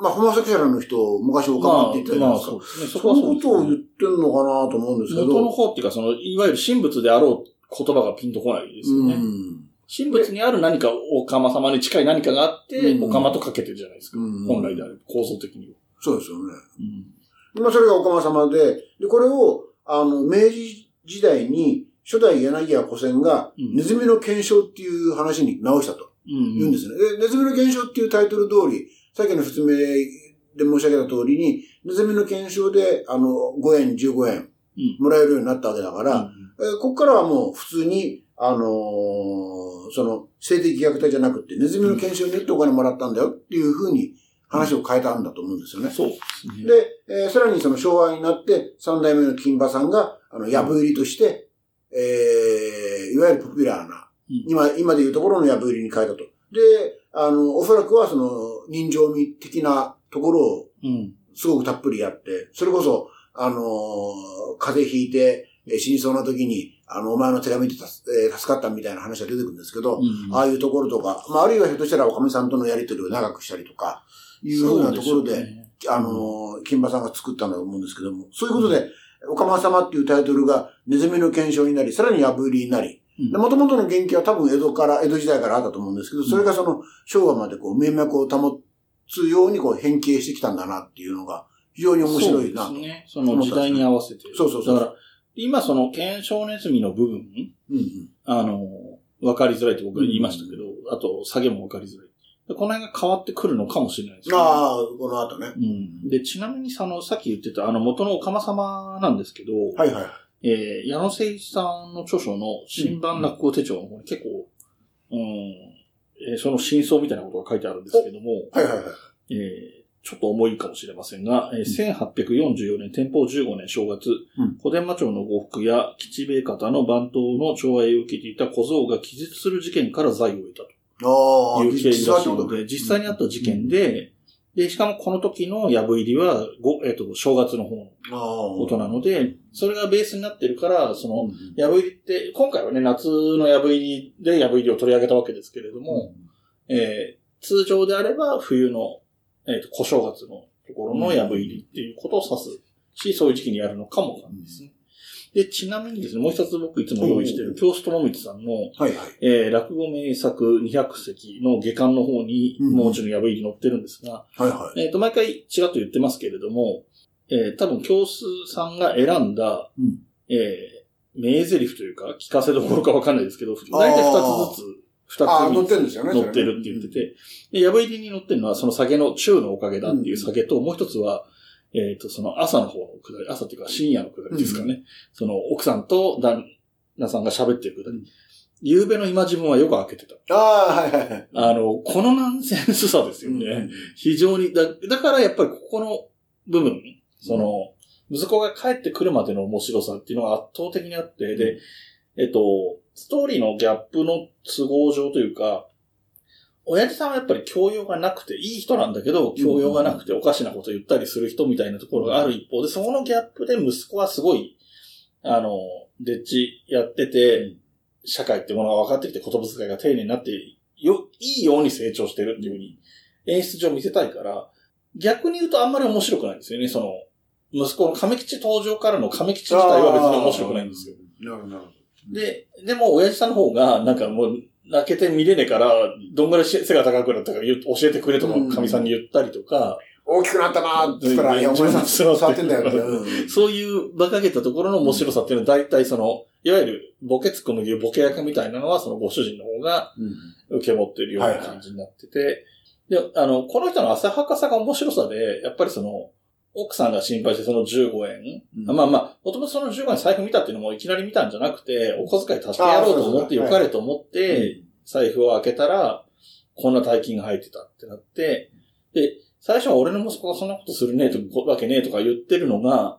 まあ、ホモセクシャルの人を昔おかまって言ったじゃないですか。まあ、まあ、そうですね。そこはそう、ね、ことを言ってんのかなと思うんですけど。元の方っていうか、その、いわゆる神仏であろう言葉がピンとこないですよね。うん神仏にある何か、おかま様に近い何かがあって、おかまとかけてるじゃないですか。本来である、構造的には。そうですよね。うん、まあ、それがおかま様で、で、これを、あの、明治時代に、初代柳家古戦が、ネズミの検証っていう話に直したと。言うんですね。で、ネズミの検証っていうタイトル通り、さっきの説明で申し上げた通りに、ネズミの検証で、あの、5円、15円、もらえるようになったわけだから、うんえここからはもう普通に、あのー、その、性的虐待じゃなくて、ネズミの検証によってお金もらったんだよっていうふうに話を変えたんだと思うんですよね。そうで、えー、さらにその昭和になって、三代目の金馬さんが、あの、やぶ入りとして、えー、いわゆるポピュラーな、うん、今、今でいうところのやぶ入りに変えたと。で、あの、おそらくはその、人情味的なところを、すごくたっぷりやって、それこそ、あのー、風邪ひいて、死にそうな時に、あの、お前の手紙で助かったみたいな話が出てくるんですけど、うん、ああいうところとか、まあ、あるいはひょっとしたらおかみさんとのやりとりを長くしたりとか、いうふうなところで、でね、あの、金馬さんが作ったんだと思うんですけども、そういうことで、おかま様っていうタイトルがネズミの検証になり、さらに破りになり、もともとの原型は多分江戸から、江戸時代からあったと思うんですけど、それがその昭和までこう、名脈を保つようにこう変形してきたんだなっていうのが、非常に面白いなそうですね。その時代に合わせて。そうそうそう。だから、今その検証ネズミの部分、うんうん、あの、わかりづらいって僕が言いましたけど、うんうん、あと、下げもわかりづらい。この辺が変わってくるのかもしれないですね。ああ、この後ね。うん。で、ちなみにその、さっき言ってた、あの、元のおかま様なんですけど、はいはい。えー、矢野誠一さんの著書の新版落語手帳の方に結構、うん、えー、その真相みたいなことが書いてあるんですけども、はいはいはい。えー、ちょっと重いかもしれませんが、えー、1844年、天保15年正月、うん、小伝馬町の呉服や吉兵衛方の番頭の寵愛を受けていた小僧が気絶する事件から財を得たと。いう経緯らしいので、実際にあった事件で、で、しかもこの時のやぶ入りは、ご、えっ、と、正月の方のことなので、それがベースになってるから、その、やぶ入りって、今回はね、夏のやぶ入りでやぶ入りを取り上げたわけですけれども、うん、えー、通常であれば冬の、えっ、と、小正月のところのやぶ入りっていうことを指すし、そういう時期にやるのかもないですね。で、ちなみにですね、もう一つ僕いつも用意している、京須智光さんの、はいはい、えー、落語名作200席の下巻の方に、もうちろんやぶ入り載ってるんですが、はいはい、えっ、ー、と、毎回ちらっと言ってますけれども、えー、多分京須さんが選んだ、うん、えー、名台詞というか、聞かせどころかわかんないですけど、大体二つずつ、二つ載ってるんですよね。載ってるって言ってて、で、やぶ入りに載ってるのはその下げの中のおかげだっていう下げと、もう一つは、えっ、ー、と、その朝の方のくだり、朝っていうか深夜のくだりですかね。うん、その奥さんと旦那さんが喋ってるくだり。夕べの今自分はよく開けてた。ああ、はいはいはい。あの、このナンセンスさですよね。うん、非常に、だ、だからやっぱりここの部分、その、息子が帰ってくるまでの面白さっていうのが圧倒的にあって、で、えっと、ストーリーのギャップの都合上というか、親父さんはやっぱり教養がなくて、いい人なんだけど、教養がなくておかしなこと言ったりする人みたいなところがある。一方で、そこのギャップで息子はすごい、あの、デッチやってて、社会ってものが分かってきて言葉遣いが丁寧になって、よ、いいように成長してるっていうふうに演出上見せたいから、逆に言うとあんまり面白くないんですよね、その、息子の亀吉登場からの亀吉自体は別に面白くないんですよ。なるほど、なるほど。で、でも親父さんの方が、なんかもう、泣けて見れねえから、どんぐらい背が高くなったか教えてくれとか、神さんに言ったりとか、大きくなったなーって言ったら、いや、お前さんそう触ってんだよって。うん。そういう馬鹿げたところの面白さっていうのは、大体その、いわゆるボケツッコの言うボケ役みたいなのは、そのご主人の方が受け持ってるような感じになってて、で、あの、この人の浅はかさが面白さで、やっぱりその、奥さんが心配してその15円。うん。まあまあ、もともとその15円財布見たっていうのもいきなり見たんじゃなくて、お小遣い足してやろうと思って、よかれと思って、財布を開けたら、こんな大金が入ってたってなって、で、最初は俺の息子がそんなことするねえと、わけねえとか言ってるのが、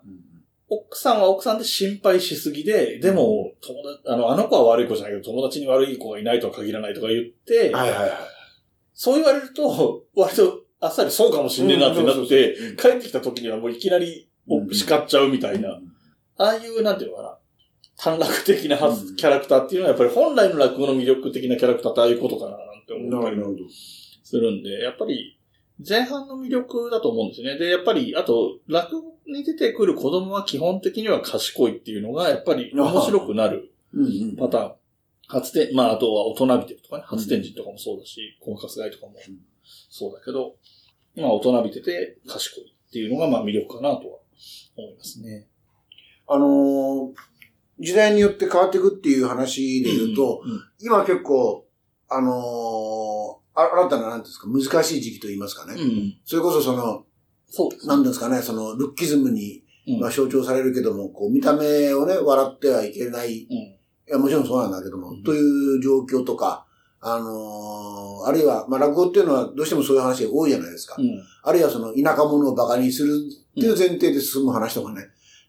奥さんは奥さんで心配しすぎで、でも、友達、あの、あの子は悪い子じゃないけど、友達に悪い子がいないとは限らないとか言って、はいはいはい。そう言われると、割とあっさりそうかもしんねえなってなって、うん帰ってきた時にはもういきなり叱っちゃうみたいな、ああいう、なんていうのかな、短絡的なキャラクターっていうのはやっぱり本来の落語の魅力的なキャラクターってああいうことかななんて思ったり。するんで、やっぱり前半の魅力だと思うんですよね。で、やっぱり、あと、落語に出てくる子供は基本的には賢いっていうのが、やっぱり面白くなるパターン。初天、まあ、あとは大人びてるとかね、初天神とかもそうだし、コンカスガイとかもそうだけど、まあ、大人びてて賢いっていうのが、まあ、魅力かなとは思いますね。あのー時代によって変わっていくっていう話で言うと、うん、今結構、あのーあ新たな、なんですか、難しい時期と言いますかね。うん。それこそその、そうですね。なんですかね、その、ルッキズムに、うんまあ、象徴されるけども、こう、見た目をね、笑ってはいけない。いうん。や、もちろんそうなんだけども、うんという状況とか、あのーあるいは、まあ、落語っていうのはどうしてもそういう話が多いじゃないですか。うん。あるいはその、田舎者を馬鹿にするっていう前提で進む話とかね。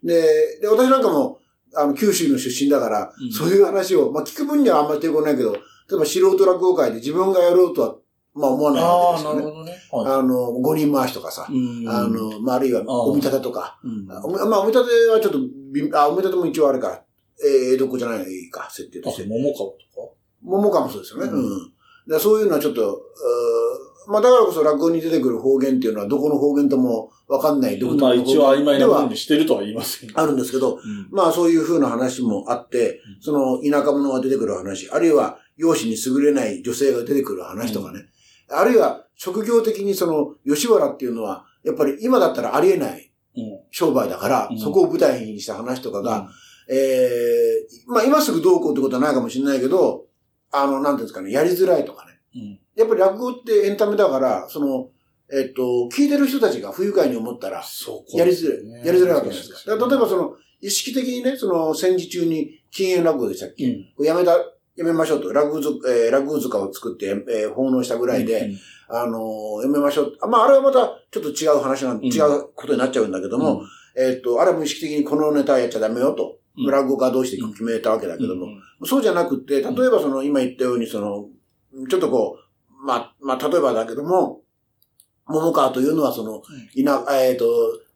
で、で、私なんかも、あの、九州の出身だから、うんそういう話を、まあ、聞く分にはあんまり抵抗ないけど、例えば素人落語会で自分がやろうとは、まあ、思わないわああ、けですよね。なるほどね。はあの、五人回しとかさ、い。うん。あ、の、まあ、あるいは、あお見立てとか、うん。あおまあ、お見立てはちょっとび、あ、お見立ても一応あれか、えー、江戸っ子じゃないか、設定として。桃川と桃かもそうですよね。ううんん。でそういうのはちょっと、うーまあだからこそ落語に出てくる方言っていうのはどこの方言ともわかんない独か。まあ、特の一応曖昧なでは部分にしてるとは言いますけど。あるんですけど、うん。まあそういう風な話もあってうん、その田舎者が出てくる話、あるいは容姿に優れない女性が出てくる話とかね。あるいは職業的にその吉原っていうのは、やっぱり今だったらありえないうん。商売だから、うんそこを舞台にした話とかが、ええまあ今すぐどうこうってことはないかもしれないけど、あの、なんですかね、やりづらいとかね。うん。やっぱり落語ってエンタメだから、その、えっと、聞いてる人たちが不愉快に思ったら、そうやりづらい、やりづらいわけじゃないですか。だから例えばその、の、意識的にね、その戦時中に禁煙落語でしたっけ、うん。やめた、やめましょうと、落語図、えー、落語塚を作って、えー奉納したぐらいで、うん、あのーやめましょう。あまあ、あれはまたちょっと違う話なん、うん違うことになっちゃうんだけども、えっと、あれは無意識的にこのネタはやっちゃダメよと、うん。落語家同士で決めたわけだけども、うんそうじゃなくて、例えばその、今言ったように、その、ちょっとこう、まあ、まあ、例えばだけども、桃川というのはその、いな、えっ、と、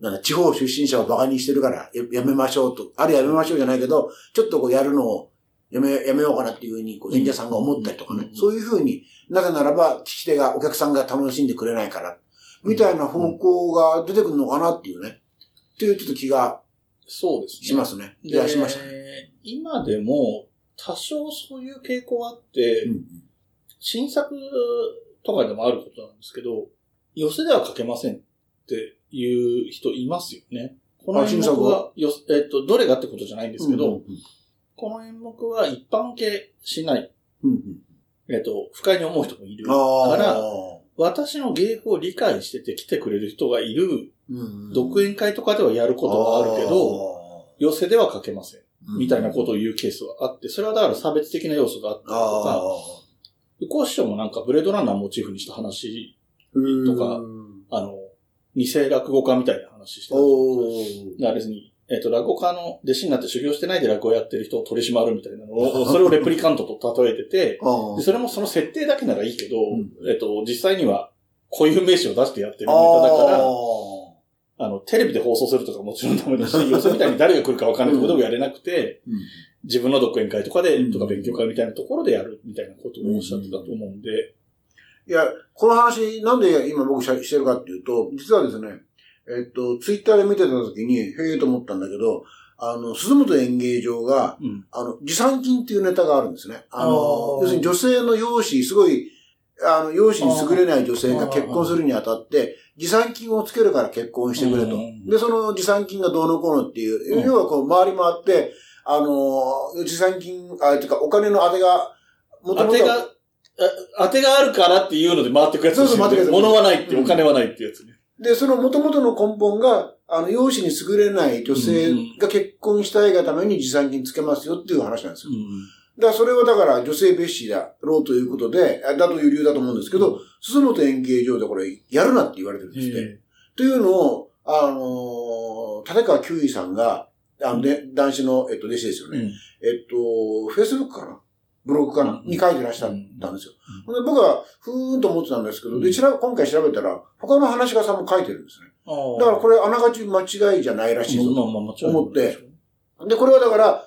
なんだ、地方出身者を馬鹿にしてるからや、やめましょうと、あるやめましょうじゃないけど、ちょっとこうやるのをやめ、やめようかなっていうふうに、こう、演者さんが思ったりとかね、うん。そういうふうになぜならば、聞き手が、お客さんが楽しんでくれないから、みたいな方向が出てくるのかなっていうね、っていうちょっと気がそうですね。しますね。いでや、しましたね。今でも、多少そういう傾向はあって、うん新作とかでもあることなんですけど、寄せでは書けませんっていう人いますよね。このあ演新作は？目は、よえっと、どれがってことじゃないんですけど、うんうんこの演目は一般受けしない。うんうんえっと、不快に思う人もいる。から私の芸風を理解してて来てくれる人がいる、うん独演会とかではやることはあるけど、寄せでは書けません。みたいなことを言うケースはあって、それはだから差別的な要素があったりとあか、宇高師匠もなんかブレードランナーモチーフにした話、あ。とかあの、偽落語家みたいな話してた。おー。だから別に、えっ、と、落語家の弟子になって修行してないで落語やってる人を取り締まるみたいなのを、それをレプリカントと例えてて、それもその設定だけならいいけど、うえっ、と、実際には固有名詞を出してやってるネタだから、あの、テレビで放送するとかもちろんダメだし、よそみたいに誰が来るかわかんないところでもやれなくて、うん。自分の独演会とかで、うんとか勉強会みたいなところでやるみたいなことをおっしゃってたと思うんで、いや、この話、なんで今僕ししてるかっていうと、実はですね、えっと、ツイッターで見てた時に、へえと思ったんだけど、あの、鈴本演芸場が、うん。あの、持参金っていうネタがあるんですね。あの、要するに女性の容姿、すごい、あの、容姿に優れない女性が結婚するにあたって、持参金をつけるから結婚してくれとうん。で、その持参金がどうのこうのっていう、うん要はこう、回り回って、あの、持参金、あ、ていうか、お金の当てが、も当てが、あ当てがあるからっていうので回ってくやつですよねそうそう回ってくやつ物はないって、うんお金はないってやつね。で、その元々の根本が、あの、容姿に優れない女性が結婚したいがために持参金つけますよっていう話なんですよ。だからそれはだから女性蔑視だろうということで、あだという理由だと思うんですけど、鈴本演芸場でこれやるなって言われてるんですって。えというのを、あのー立川九衣さんが、あの、で、男子の、えっと、弟子ですよね。えうんえっと、フェイスブックかなブログかなうんに書いてらっしゃったんですよ。うで僕は、ふーんと思ってたんですけど、で、調べ今回調べたら、他の話し家さんも書いてるんですね。だからこれ、あながち間違いじゃないらしいぞまあまあまあ間違いない思って。で、これはだから、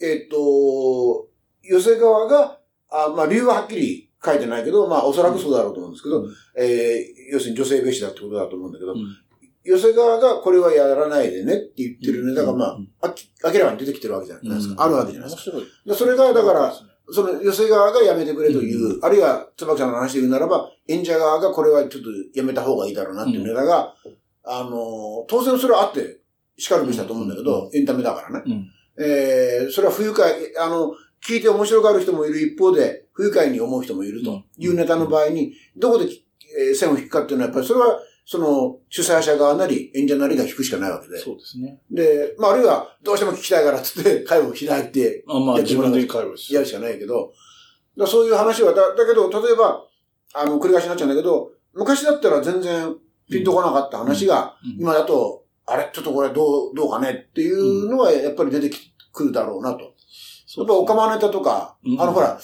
えっと、寄せ側が、あまあ理由ははっきり書いてないけど、まあおそらくそうだろうと思うんですけど、うん。えー要するに女性蔑視だってことだと思うんだけど、うん。寄せ側がこれはやらないでねって言ってるネタが、まあうん、あき明らかに出てきてるわけじゃないですか。あるわけじゃないですか。それが、だから、その寄せ側がやめてくれという、あるいは、椿さんの話で言うならば、演者側がこれはちょっとやめた方がいいだろうなっていうネタが、あの、当然それはあって、叱るべきだと思うんだけど、エンタメだからね。うん。えー、それは不愉快、あの、聞いて面白がる人もいる一方で、不愉快に思う人もいるというネタの場合に、どこで、えー線を引くかっていうのは、やっぱりそれは、その、主催者側なり、演者なりが引くしかないわけで。そうですね。で、まあ、あるいは、どうしても聞きたいからっつって、会を開いて、あまあ自分で会話しやるしかないけど、だそういう話は、だだけど、例えば、あの、繰り返しになっちゃうんだけど、昔だったら全然ピンとこなかった話が、うん今だと、あれ、ちょっとこれどう、どうかねっていうのは、やっぱり出てくるだろうなと。やっぱ、オカマネタとか、うんあの、ほら、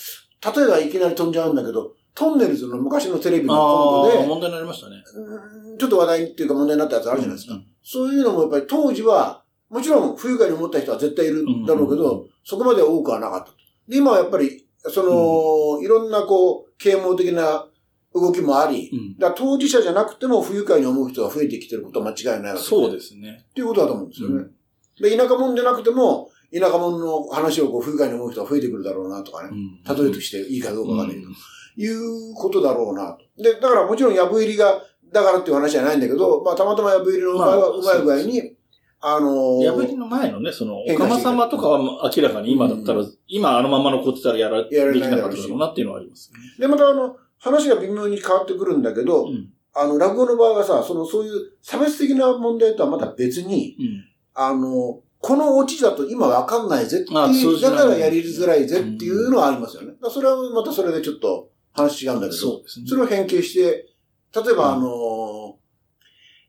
例えばいきなり飛んじゃうんだけど、トンネルズの昔のテレビのコントで、問題になりましたね。うんちょっと話題っていうか問題になったやつあるじゃないですか。うんそういうのもやっぱり当時は、もちろん不愉快に思った人は絶対いるだろうけど、うんそこまで多くはなかったと。で、今はやっぱり、その、いろんなこう、啓蒙的な動きもあり、うんだ当事者じゃなくても不愉快に思う人が増えてきてることは間違いないわけそうですね。っていうことだと思うんですよね。うんで、田舎者でなくても、田舎者の話をこう不愉快に思う人が増えてくるだろうなとかね。例えとしていいかどうかわかんないけど。いうことだろうなと。で、だからもちろんヤブ入りが、だからっていう話じゃないんだけど、まあたまたまヤブ入りの場合はまあうまい具合に、あのー、破りの前のね、その、おかま様とかは明らかに今だったら、今あのまま残ってたらやら、やられできなかっただろうなっていうのはありますね。で、またあの、話が微妙に変わってくるんだけど、うん。あの、落語の場合はさ、その、そういう差別的な問題とはまた別に、うん。あの、このオチだと今わかんないぜってあいう、だからやりづらいぜっていうのはありますよね。それはまたそれでちょっと話違うんだけど、そうですね。それを変形して、例えばあの、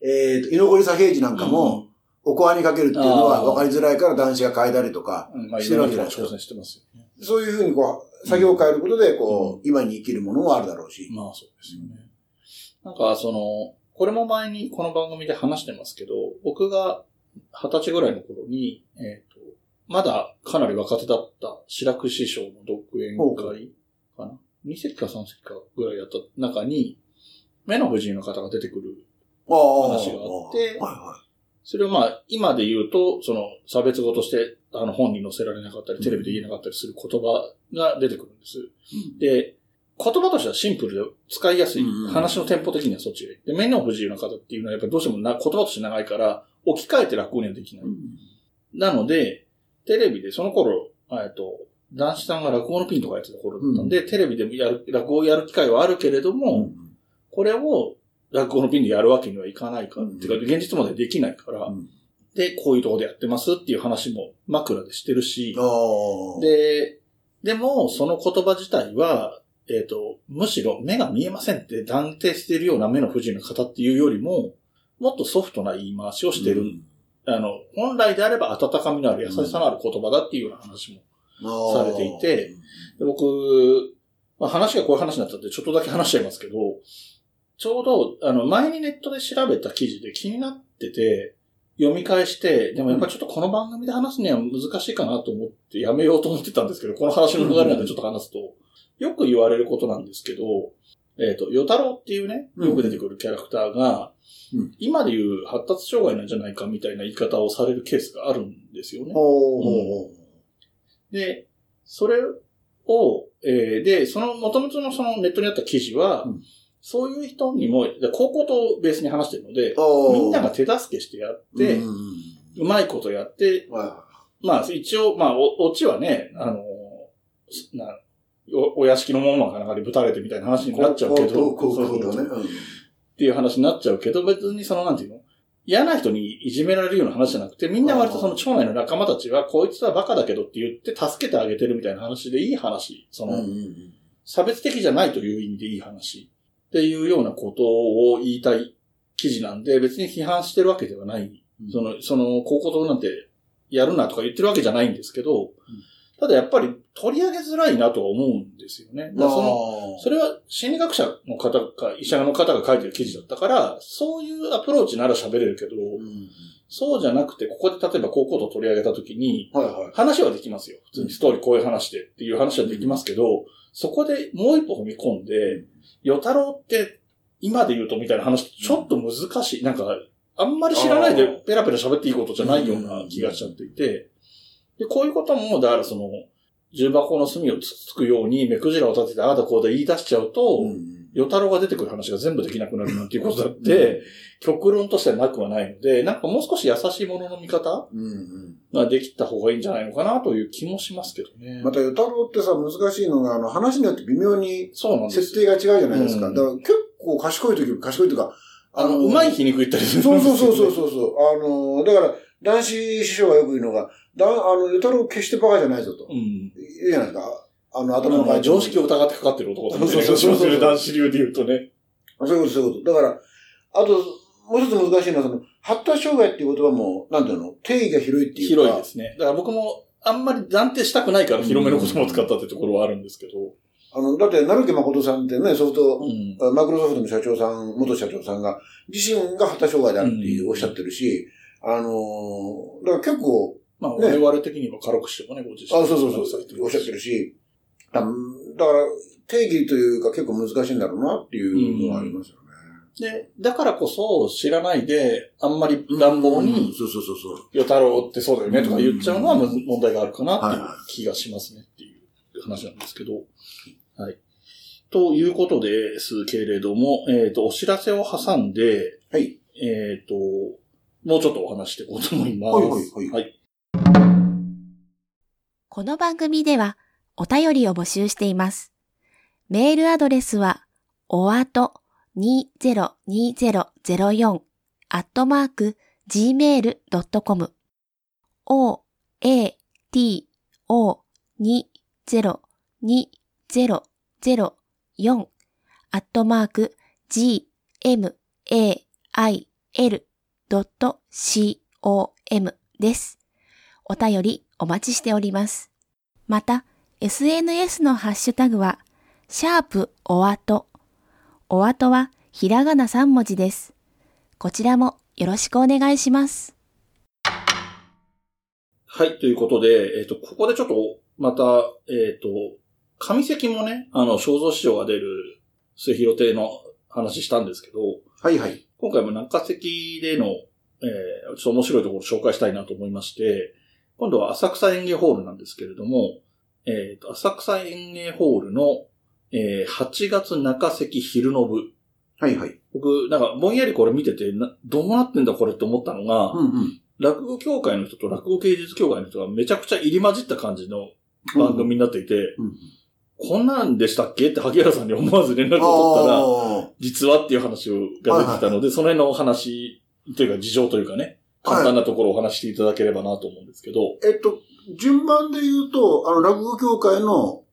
えっ、と、居残り左平次なんかも、おこわにかけるっていうのは分かりづらいから男子が変えたりとか、してるろわけじゃないですか。そういうふうにこう、作業を変えることで、こう、今に生きるものもあるだろうし。まあ、そうですよね。なんか、その、これも前にこの番組で話してますけど、僕が二十歳ぐらいの頃に、えっ、と、まだかなり若手だった白く師匠の独演会かな ?2 席か3席かぐらいやった中に、目の不自由な方が出てくる。話があってそれをまあ、今で言うと、その、差別語として、あの、本に載せられなかったり、テレビで言えなかったりする言葉が出てくるんです。で、言葉としてはシンプルで使いやすい。うん話のテンポ的にはそっちがいい。で、目の不自由な方っていうのはやっぱりどうしてもな言葉として長いから、置き換えて落語にはできない。なので、テレビでその頃、えっと、男子さんが落語のピンとかやってた頃だったんで、テレビでもやる、落語をやる機会はあるけれどい。も、これを落語のピンでやるわけにはいかないから、うんっていうか、現実までできないから、うん。で、こういうところでやってますっていう話も枕でしてるし。で、でも、その言葉自体は、えっ、と、むしろ目が見えませんって断定しているような目の不自由な方っていうよりも、もっとソフトな言い回しをしてる。あの、本来であれば温かみのある優しさのある言葉だっていうような話もされていて、で僕、まあ、話がこういう話になっちゃってちょっとだけ話しちゃいますけど、ちょうど、あの、前にネットで調べた記事で気になってて、読み返して、でもやっぱりちょっとこの番組で話すには難しいかなと思ってやめようと思ってたんですけど、この話の流れなんでちょっと話すと、よく言われることなんですけど、えっ、ー、と、ヨタロウっていうね、よく出てくるキャラクターが、うん、今で言う発達障害なんじゃないかみたいな言い方をされるケースがあるんですよね。うん、で、それを、えー、で、その、元々のそのネットにあった記事は、うん、そういう人にも、高校とベースに話してるので、みんなが手助けしてやって、うまいことやって、まあ一応、まあお、オチはね、あの、なお、お屋敷の門番かなんかでぶたれてみたいな話になっちゃうけど、っていう話になっちゃうけど、別にその、なんていうの？嫌な人にいじめられるような話じゃなくて、みんな割とその町内の仲間たちは、こいつはバカだけどって言って助けてあげてるみたいな話でいい話。その、差別的じゃないという意味でいい話。っていうようなことを言いたい記事なんで、別に批判してるわけではない。その、その、高校となんてやるなとか言ってるわけじゃないんですけど、ただやっぱり取り上げづらいなとは思うんですよね。だその、それは心理学者の方か、医者の方が書いてる記事だったから、そういうアプローチなら喋れるけど、うん、そうじゃなくて、ここで例えば高校と取り上げたときに、はいはい、話はできますよ。普通にストーリーこういう話でっていう話はできますけど、うん、そこでもう一歩踏み込んで、与太郎って今で言うとみたいな話ちょっと難しい。なんか、あんまり知らないでペラペラ喋っていいことじゃないような気がしちゃっていて、で、こういうことも、だからその、重箱の隅をつつくように目くじらを立ててああだこうだ言い出しちゃうと、与太郎が出てくる話が全部できなくなるなんていうことだって、極論としてはなくはないので、なんかもう少し優しいものの見方ができた方がいいんじゃないのかなという気もしますけどね。また与太郎ってさ、難しいのが、あの、話によって微妙に設定が違うじゃないですか。すだから結構賢い時、賢いというか、あの、うまい皮肉言ったりする、そうそうそうそうそう。あの、だから、男子師匠がよく言うのが、だ、あの、与太郎決してバカじゃないぞと。うん。いいじゃないですか。あの、頭の前常識を疑ってかかってる男だね。そうそうそうそう。男子流で言うとね。そういうこと、そういうこと。だから、あと、もう一つ難しいのは、その、発達障害っていう言葉も、なんていうの定義が広いっていうか。広いですね。だから僕も、あんまり断定したくないから広めの言葉を使ったってところはあるんですけど。あの、だって、成木誠さんってね、ソフト、うん、マクロソフトの社長さん、元社長さんが、自身が発達障害であるっていうおっしゃってるし、あのー、だから結構、まあ、ね、我々的には軽くしてもね、ご自身。あ、そうそうそう、おっしゃってるし、だだから、定義というか結構難しいんだろうなっていうのがありますよね。で、だからこそ知らないで、あんまり乱暴に、そうそうそうそう。与太郎ってそうだよねとか言っちゃうのは問題があるかなっていう気がしますねっていう話なんですけど。はい。ということですけれども、えっ、ー、と、お知らせを挟んで、はい。えっ、ー、と、もうちょっとお話していこうと思います。はいはいはい。はい、この番組ではお便りを募集しています。メールアドレスは、おあと202004アットマーク gmail.com o, a, t, o, 202004アットマーク g, m, a, i, l .com です。お便りお待ちしております。また、SNS のハッシュタグは、シャープおあと。おあとはひらがな3文字です。こちらもよろしくお願いします。はい、ということで、えっ、ー、と、ここでちょっと、また、えっ、ー、と、上関もね、あの、肖像市場が出る末広亭の話したんですけど、はいはい。今回も中関での、えー、ちょっと面白いところを紹介したいなと思いまして、今度は浅草園芸ホールなんですけれども、えっ、ー、と、浅草園芸ホールの、えー、8月中関昼の部。はいはい。僕、なんか、ぼんやりこれ見てて、などうなってんだこれって思ったのが、うんうん、落語協会の人と落語芸術協会の人がめちゃくちゃ入り混じった感じの番組になっていて、うんうん。こんなんでしたっけ？って萩原さんに思わず連絡を取ったら、実はっていう話が出てきたので、その辺のお話というか事情というかね、簡単なところをお話していただければなと思うんですけど。えっと、順番で言うと、あの、落語協会の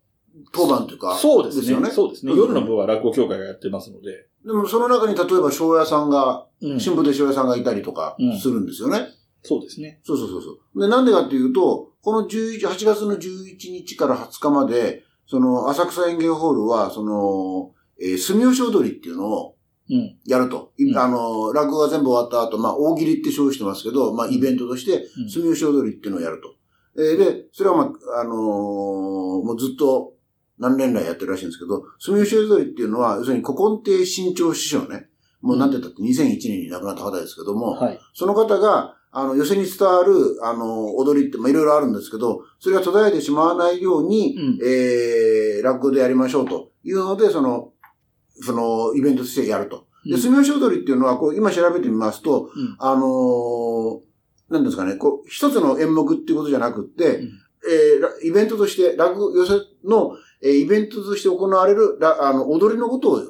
当番というか、そうですね。そうですね。夜の部は落語協会がやってますので。でもその中に例えば庄屋さんが、新聞で庄屋さんがいたりとかするんですよね？そうですね。そうそうそうそう。で、なんでかっていうと、この11、8月の11日から20日まで、その、浅草園芸ホールは、その、えー、住吉踊りっていうのを、うん。やると。いうんあの、落語が全部終わった後、まあ、大喜利って称してますけど、まあ、イベントとしてう、ん住吉踊りっていうのをやると。えーで、それはまあ、あのーもうずっと何年来やってるらしいんですけど、住吉踊りっていうのは、要するに古今亭新潮師匠ね。もうなんて言ったって2001年に亡くなった方ですけども、はい。その方が、あの、寄せに伝わる、あの、踊りって、まあ、いろいろあるんですけど、それが途絶えてしまわないように、うんえー、落語でやりましょうというので、その、その、イベントとしてやると。で、うん住吉踊りっていうのは、こう、今調べてみますと、うんあのーなんですかね、こう、一つの演目っていうことじゃなくって、うんえーらイベントとして、落語、寄せの、えーイベントとして行われる、らあの、踊りのことを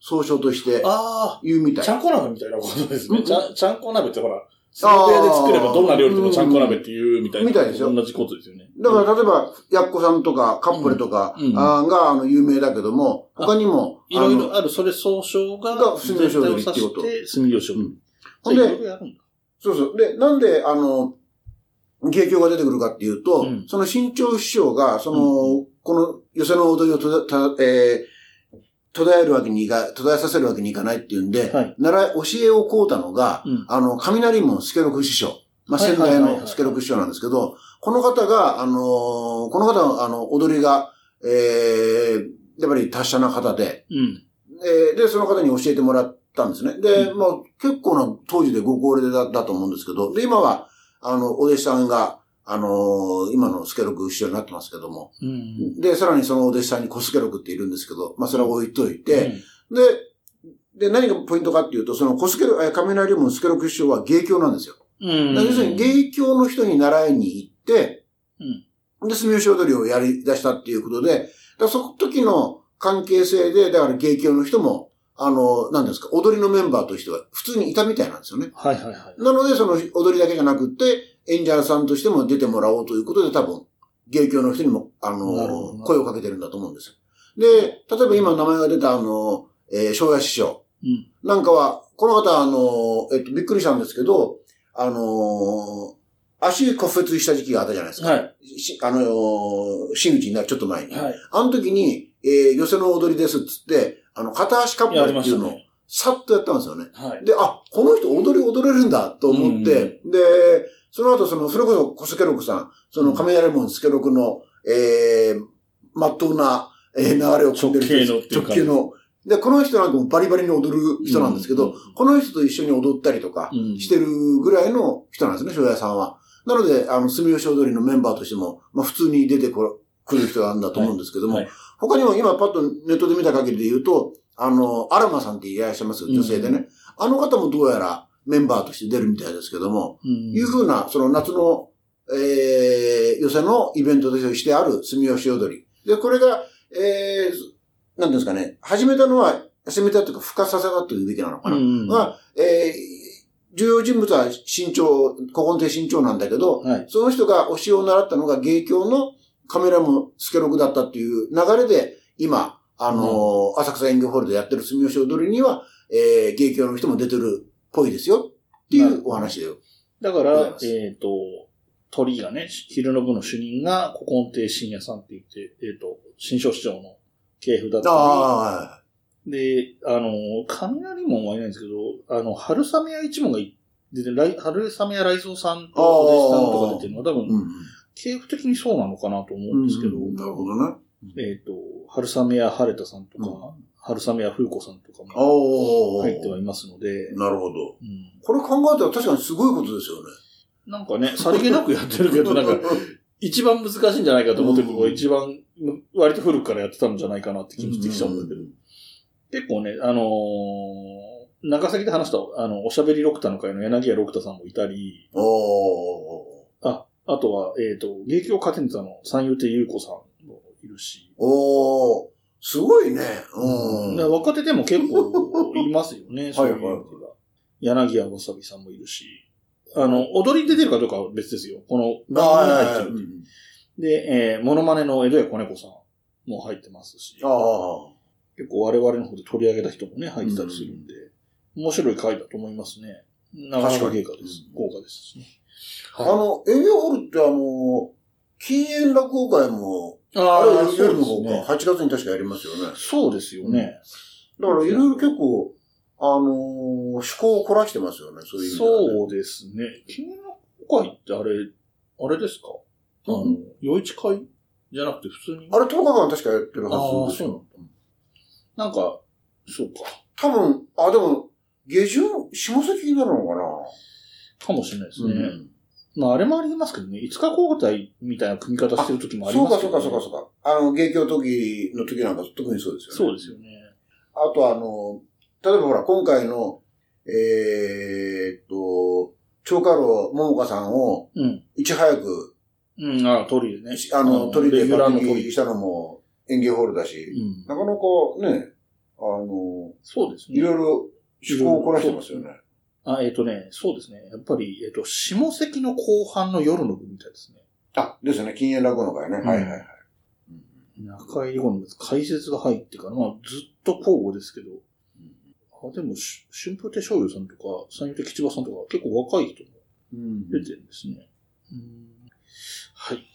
総称としてああ、言うみたいち。ゃんこ鍋みたいなことですね。うんちゃんちゃんこ鍋ってほら、相撲部屋で作ればどんな料理でもちゃんこ鍋っていうみたいな。みたいですよ同じことですよね。だから、例えば、やっこさんとか、カップルとか、が、あの、有名だけども、他にも、いろいろある、それ総称が、が住吉踊りっていうこと全体を指して、住吉踊り。ほんで。そうそう。で、なんで、あの、芸協が出てくるかっていうと、うんその新潮師匠が、その、この寄せの踊りをとだ、た、えー、途絶えるわけにいか、途絶えさせるわけにいかないっていうんで、はい習い、教えをこうたのが、うんあの、雷門助六師匠。まあ、はい仙台の助六師匠なんですけど、この方が、あのーこの方の、あの、踊りが、えー、やっぱり達者な方で、うん。えーで、その方に教えてもらったんですね。で、うんまあ、結構な当時でご高齢だだと思うんですけど、で、今は、あの、お弟子さんが、あのー今の助六師匠になってますけども、うん。で、さらにそのお弟子さんに小助六っているんですけど、まあ、それは置いといて、うん、で、で、何がポイントかっていうと、その小助六、えー雷門助六師匠は芸協なんですよ。うん。要するに芸協の人に習いに行って、で、住吉踊りをやり出したっていうことで、だその時の関係性で、だから芸協の人も、あの、何ですか、踊りのメンバーとしては普通にいたみたいなんですよね。はいはいはい。なので、その踊りだけじゃなくって、演者さんとしても出てもらおうということで、多分、芸協の人にも、あの、声をかけてるんだと思うんですよ。で、例えば今名前が出たあの、えー、昭和師匠うん。なんかは、この方、あの、えっと、びっくりしたんですけど、あの、足骨折した時期があったじゃないですか。はい。しあのー、真打ちになるちょっと前に。はい。あの時に、えー、寄せの踊りですっつって、あの、片足カップルっていうのを。さっとやったんですよね。はい。で、あ、この人踊り踊れるんだと思って、で、その後、その、それこそ小助六さん、その、亀谷門助六の、えー、まっとうな、えー、流れを組んでる人直系の。で、この人なんかもバリバリに踊る人なんですけど、うんこの人と一緒に踊ったりとかうんしてるぐらいの人なんですね、庄屋さんは。なので、あの、住吉踊りのメンバーとしても、まあ普通に出てこ来る人なんだと思うんですけども、はい他にも今パッとネットで見た限りで言うと、あの、アラマさんっていらっしゃいますよ女性でね。あの方もどうやらメンバーとして出るみたいですけども、うんいうふうな、その夏の、えー、寄せのイベントとしてある住吉踊り。で、これが、えー、なんですかね、始めたのは、始めたというか、付加させたというべきなのかな。うんが、えー、重要人物は身長、古今亭身長なんだけど、はい。その人が教えを習ったのが芸協のカメラもスケロクだったっていう流れで、今、あのー浅草演芸ホールでやってる住吉踊りには、えー、芸協の人も出てるっぽいですよ。っていうお話だよ。だからえっ、と、鳥がね、昼の部の主任が古今亭信也さんって言って、えっ、と、新庄市長の系譜だったあり、で、あの、雷門はいないんですけど、あの、春雨屋一門がい出て、来春雨屋雷蔵さんとお弟子さんとか出てるのは多あ、分、うん。系譜的にそうなのかなと思うんですけど、うんなるほどな。えっ、と、春雨屋晴れたさんとか、うん春雨屋風子さんとかもお入ってはいますので、なるほど。うんこれ考えたら確かにすごいことですよね。なんかね、さりげなくやってるけど、なんか、一番難しいんじゃないかと思ってるのがうん一番、割と古くからやってたんじゃないかなって気もしてきちゃうんだけど。結構ね、あのー長崎で話した、あの、おしゃべり六太の会の柳家六太さんもいたり。あ、あとは、えっ、と、芸協カテンタの三遊亭優子さんもいるし、おー。すごいね。うん。で若手でも結構いますよね、そういうはいは。柳家わさびさんもいるし、あの、踊りに出てるかどうかは別ですよ。この番組に入ってるで、えー、モノマネの江戸屋子猫さんも入ってますし、ああ。結構我々の方で取り上げた人もね、入ってたりするんで、面白い回だと思いますね。なかなか芸家です。豪華ですしね。あの、エビホールってあの、禁煙落語会も、ああれ夜の方か、そうですね。8月に確かやりますよね。そうですよね。だからいろいろ結構、あのー、趣向を凝らしてますよね、そういう意味ではねそうですね。金の会ってあれ、あれですか？あの、うん夜市会じゃなくて普通に？あれ10日間確かやってるあはずですーそうよ。なんか、そうか。多分、あ、でも、下旬、下関になるのかな？かもしれないですね。うんまあ、あれもありますけどね。5日交代みたいな組み方してる時もありそうか、ますけど、ね。そうか、そうか、そうか。あの、芸協時の時なんか特にそうですよね。そうですよね。あとあの、例えばほら、今回の、えーっと、長家老桃香さんを、うん。いち早く、うん、ああ、鳥でね。あの、鳥で抜擢鳥。したのも演芸ホールだし、うん。なかなかね、あの、そうですね。いろいろ趣向を凝らしてますよね。あ、えっ、とね、そうですね。やっぱり、えっ、と、下関の後半の夜の部みたいですね。あ、ですね、禁煙落語の会ね。んはいはいはい。中入り後の解説が入ってから、まあ、ずっと交互ですけど、あ、でも、し春風亭昇陽さんとか、三遊亭吉場さんとか、結構若い人もうん出てるんですね。うんはい。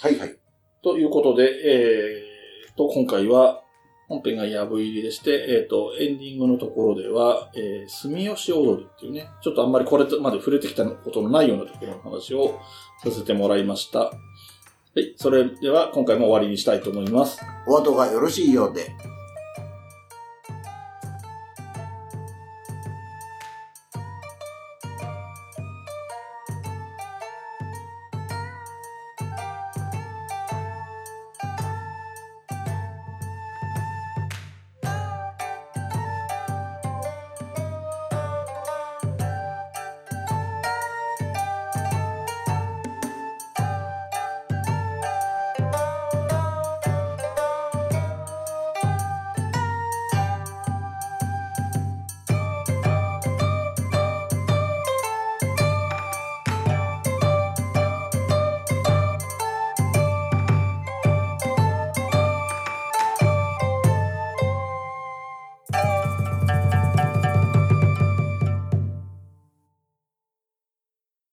はいはい。ということで、えー、と、今回は、本編がやぶ入りでして、えっ、と、エンディングのところでは、えー、住吉踊りっていうね、ちょっとあんまりこれまで触れてきたことのないようなところの話をさせてもらいました。はい。それでは、今回も終わりにしたいと思います。お後がよろしいようで。